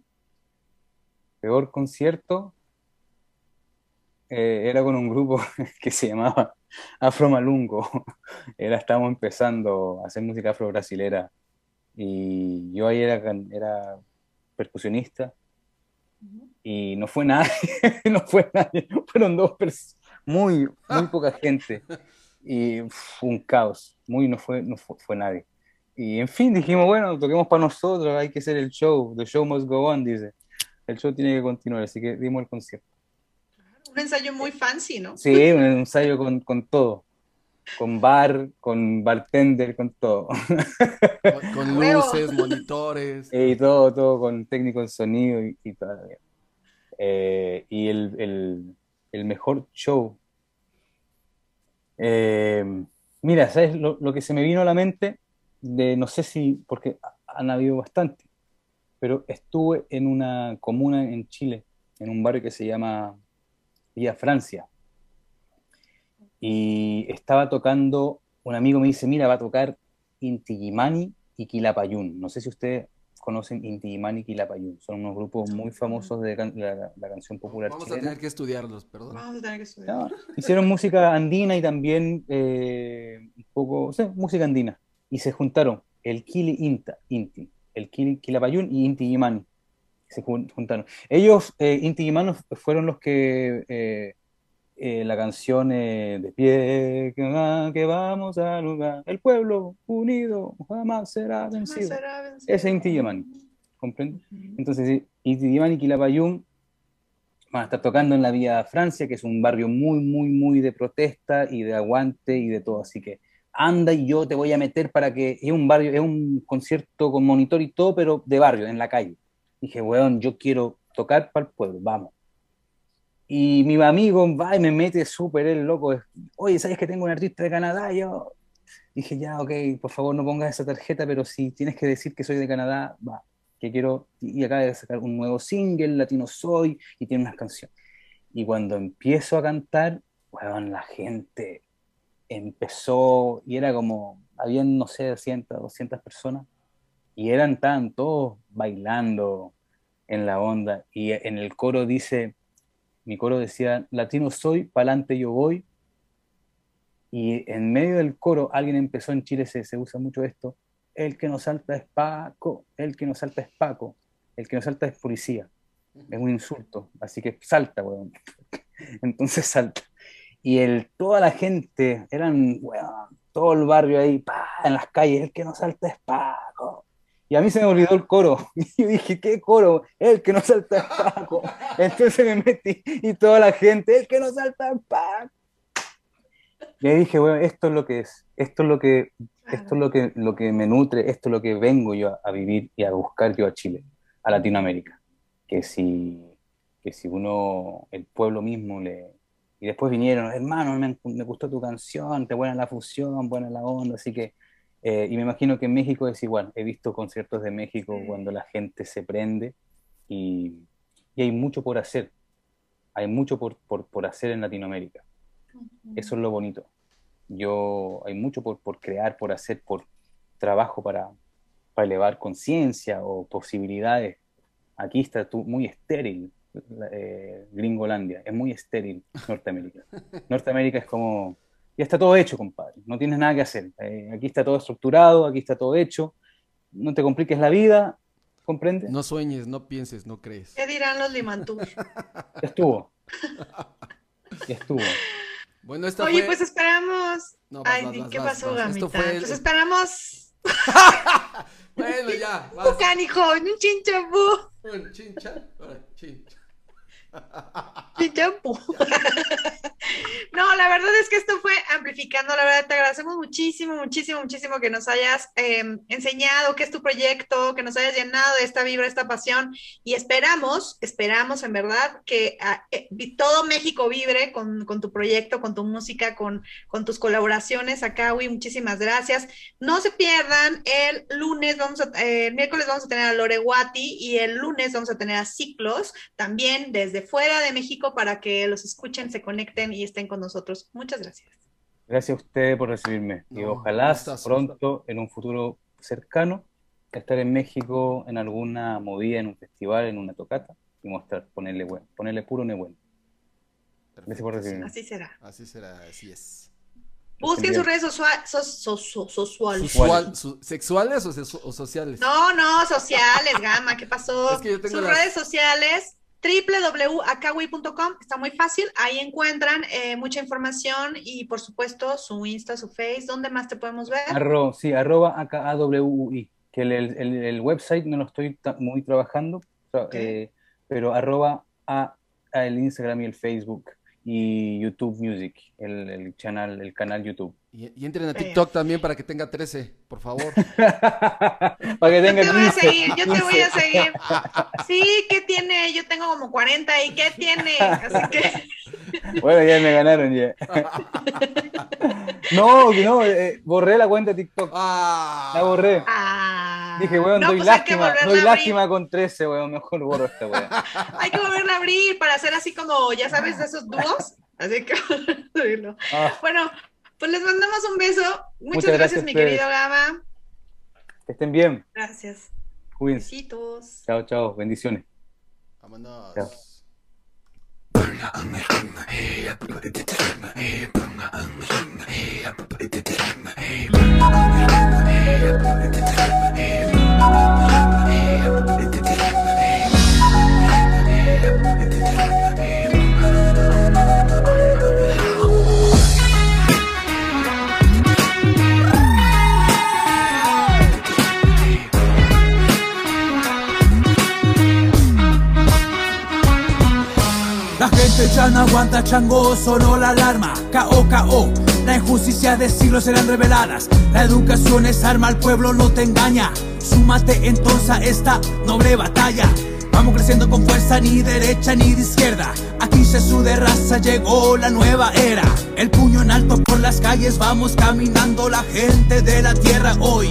Peor concierto, eh, era con un grupo que se llamaba Afro Malungo. Era, estábamos empezando a hacer música afro-brasilera. Y yo ahí era, era percusionista. Y no fue nadie, no fue nadie. Fueron dos personas, muy, muy poca gente. Y fue un caos. Muy, no fue, no fue, fue nadie. Y en fin, dijimos, bueno, toquemos para nosotros, hay que hacer el show. The show must go on, dice. El show tiene que continuar, así que dimos el concierto un ensayo muy fancy, ¿no? Sí, un ensayo con, con todo. Con bar, con bartender, con todo. Con, luces, monitores. Y todo, todo con técnico de sonido y, y todo. Eh, y el, el, el, mejor show. Eh, mira, ¿sabes lo, lo, que se me vino a la mente? De, no sé si, porque han habido bastante, pero estuve en una comuna en Chile, en un barrio que se llama Vía Francia. Y estaba tocando, un amigo me dice, mira, va a tocar Inti y Quilapayún. No sé si ustedes conocen Inti y Quilapayún. Son unos grupos muy famosos de la, canción popular Vamos a tener que estudiarlos, perdón. Vamos a tener que estudiarlos. hicieron música andina y también eh, un poco, o sea, música andina. Y se juntaron el Kili Inta, Inti, el Kili Quilapayún y Inti se juntaron. Ellos, eh, Inti y Manos, fueron los que eh, eh, la canción eh, de pie que, vamos a lugar, el pueblo unido jamás será vencido. Ese Inti y ¿comprende? Entonces, Inti y y Quilapayún van a estar tocando en la Vía Francia, que es un barrio muy, muy, muy de protesta y de aguante y de todo. Así que anda y yo te voy a meter para que es un barrio, es un concierto con monitor y todo, pero de barrio, en la calle. Dije, weón, yo quiero tocar para el pueblo, vamos. Y mi amigo va y me mete súper el loco. Oye, ¿sabes que tengo un artista de Canadá? Yo dije, ya, ok, por favor no pongas esa tarjeta, pero si tienes que decir que soy de Canadá, va, que quiero, y acaba de sacar un nuevo single, Latino Soy, y tiene unas canciones. Y cuando empiezo a cantar, weón, la gente empezó, y era como, habían, no sé, 100, 200 personas, y eran tan todos bailando en la onda. Y en el coro dice, mi coro decía, latino soy, pa'lante yo voy. Y en medio del coro alguien empezó en Chile, se, se usa mucho esto, el que nos salta es Paco, el que nos salta es Paco, el que nos salta es policía. Es un insulto, así que salta, weón. Entonces salta. Y el, toda la gente, eran, weón, todo el barrio ahí, pa, en las calles, el que nos salta es Paco, y a mí se me olvidó el coro. Y yo dije, ¿qué coro? El que no salta es Paco. Entonces me metí y toda la gente, el que no salta es Paco. Y dije, bueno, esto es lo que es, esto es lo que, esto es lo que, lo que me nutre, esto es lo que vengo yo a, vivir y a buscar yo a Chile, a Latinoamérica. Que si, que si uno, el pueblo mismo le... Y después vinieron, hermano, me, me gustó tu canción, te buena la fusión, buena la onda, así que eh, y me imagino que en México es igual. He visto conciertos de México cuando la gente se prende y, y, hay mucho por hacer. Hay mucho por, por, por hacer en Latinoamérica. Eso es lo bonito. Yo, hay mucho por, por crear, por hacer, por trabajo para, para elevar conciencia o posibilidades. Aquí está tú, muy estéril, eh, Gringolandia. Es muy estéril Norteamérica. Norteamérica es como ya está todo hecho, compadre. No tienes nada que hacer. Eh, aquí está todo estructurado, aquí está todo hecho. No te compliques la vida, ¿comprendes? No sueñes, no pienses, no crees. ¿Qué dirán los Limantús? Ya estuvo. Ya estuvo. Bueno, esta Oye, fue... pues esperamos. No, vas, Ay, vas, vas, ¿qué vas, pasó, Gamita? fue Pues esperamos Bueno, ya, un canijo, un. Un chincha. Ahora, Chinchampú. No, la verdad es que esto fue amplificando. La verdad, te agradecemos muchísimo, muchísimo, muchísimo que nos hayas eh, enseñado qué es tu proyecto, que nos hayas llenado de esta vibra, esta pasión. Y esperamos, esperamos en verdad que ah, eh, todo México vibre con, con tu proyecto, con tu música, con, con tus colaboraciones. Acá, muchísimas gracias. No se pierdan, el lunes vamos a, eh, el miércoles vamos a tener a Loreguati y el lunes vamos a tener a Ciclos, también desde fuera de México, para que los escuchen, se conecten y estén con nosotros. Muchas gracias. Gracias a ustedes por recibirme. y No, ojalá gustazo. pronto, en un futuro cercano, estar en México en alguna movida, en un festival, en una tocata y mostrar, ponerle buen, ponerle puro nebueno. Gracias por recibirme. Así será. Así será, así es. Busquen sus redes sociales. ¿Sexuales o sociales? No, no, sociales, Gama, ¿qué pasó? Es que yo tengo Sus las- redes sociales, www.akawi.com, está muy fácil, ahí encuentran eh, mucha información y por supuesto su Insta, su Face, ¿dónde más te podemos ver? Arro, sí, arroba AKAWUI, que el, el, el- website no lo estoy muy trabajando, eh, pero arroba a, a el Instagram y el Facebook y YouTube Music, el, el canal, el canal YouTube. Y, y entren a. TikTok también para que tenga 13, por favor. Para que Yo tenga te voy a 15. seguir, yo te voy a seguir. Sí, ¿qué tiene? Yo tengo como 40 y ¿qué tiene? Así que Bueno, ya me ganaron ya. No, no, eh, borré la cuenta de TikTok. Ah, La borré. ah, Dije, weón, no, doy pues lástima, doy lástima con 13, weón, mejor borro esta weón. Hay que volverla a abrir para hacer así como, ya sabes, de esos dúos. Así que. Ah, Bueno, pues les mandamos un beso. Muchas, Muchas gracias, mi querido Gama. que estén bien. Gracias. Cuídense. Besitos. Chao, chao. Bendiciones. Vámonos. Chao. La ya no aguanta chango, sonó la alarma. K.O. K.O. La injusticia de siglos serán reveladas. La educación es arma, el pueblo no te engaña. Súmate entonces a esta noble batalla. Vamos creciendo con fuerza, ni derecha ni de izquierda. Aquí se sude raza, llegó la nueva era. El puño en alto por las calles, vamos caminando la gente de la tierra hoy.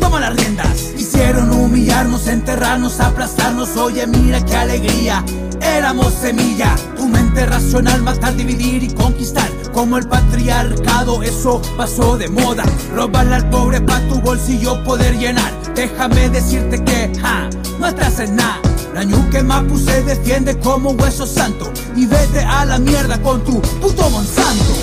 Toma las riendas. Quisieron humillarnos, enterrarnos, aplastarnos. Oye, mira qué alegría. Éramos semilla. Tu mente racional, matar, dividir y conquistar. Como el patriarcado, eso pasó de moda. Robarle al pobre pa' tu bolsillo poder llenar. Déjame decirte que, ja, no estás en nada. La ñuque Mapu se defiende como hueso santo. Y vete a la mierda con tu puto Monsanto.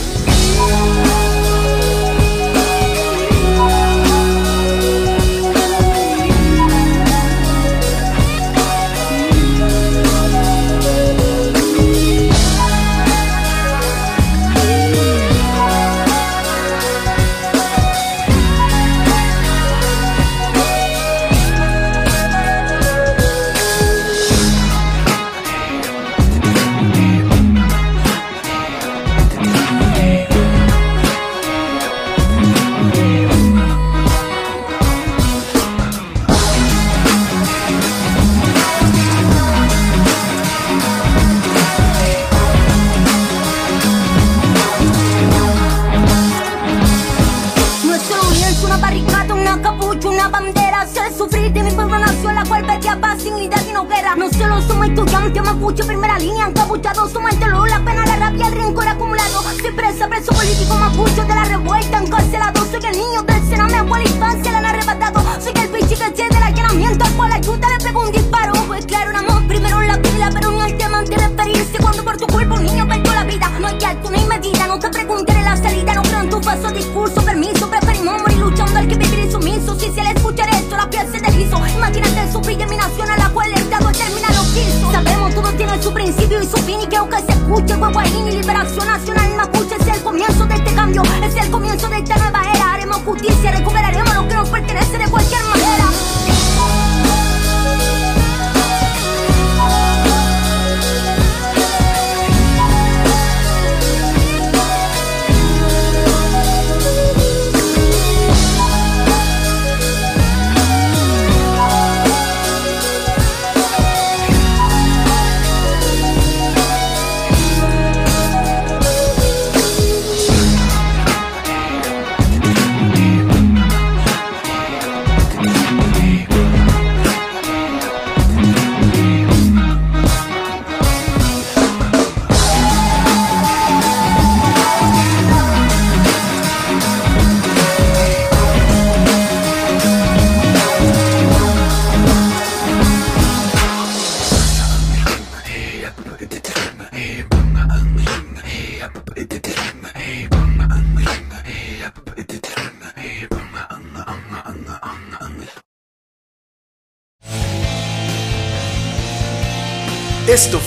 No. No solo somos estudiantes, mapuche, primera línea, encapuchados. Somos el dolor, la pena, la rabia, el rencor acumulado. Soy presa, preso político, mapuche de la revuelta, encarcelado. Soy el niño del Sena, mi abuela infancia la han arrebatado. Soy el bichi que tiene el allanamiento, al cual la ayuda le pegó un disparo. Pues claro, un amor primero en la pila, pero no hay tema de referirse cuando por tu cuerpo un niño perdió la vida. No hay alto ni medida, no te preguntes la salida, no creo en tu falso discurso, su principio y su fin y quiero que se escuche Guaguaín y liberación nacional mapuche es el comienzo de este cambio, es el comienzo de esta nueva era, haremos justicia, recuperaremos lo que nos pertenece de vuelta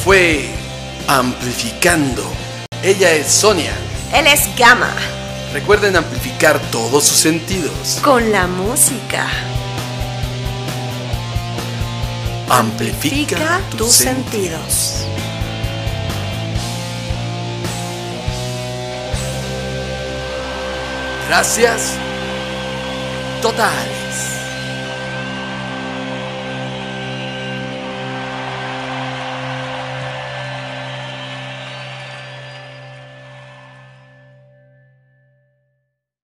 fue Amplificando. Ella es Sonia. Él es Gama. Recuerden amplificar todos sus sentidos. Con la música. Amplifica, tus sentidos. Gracias. Total.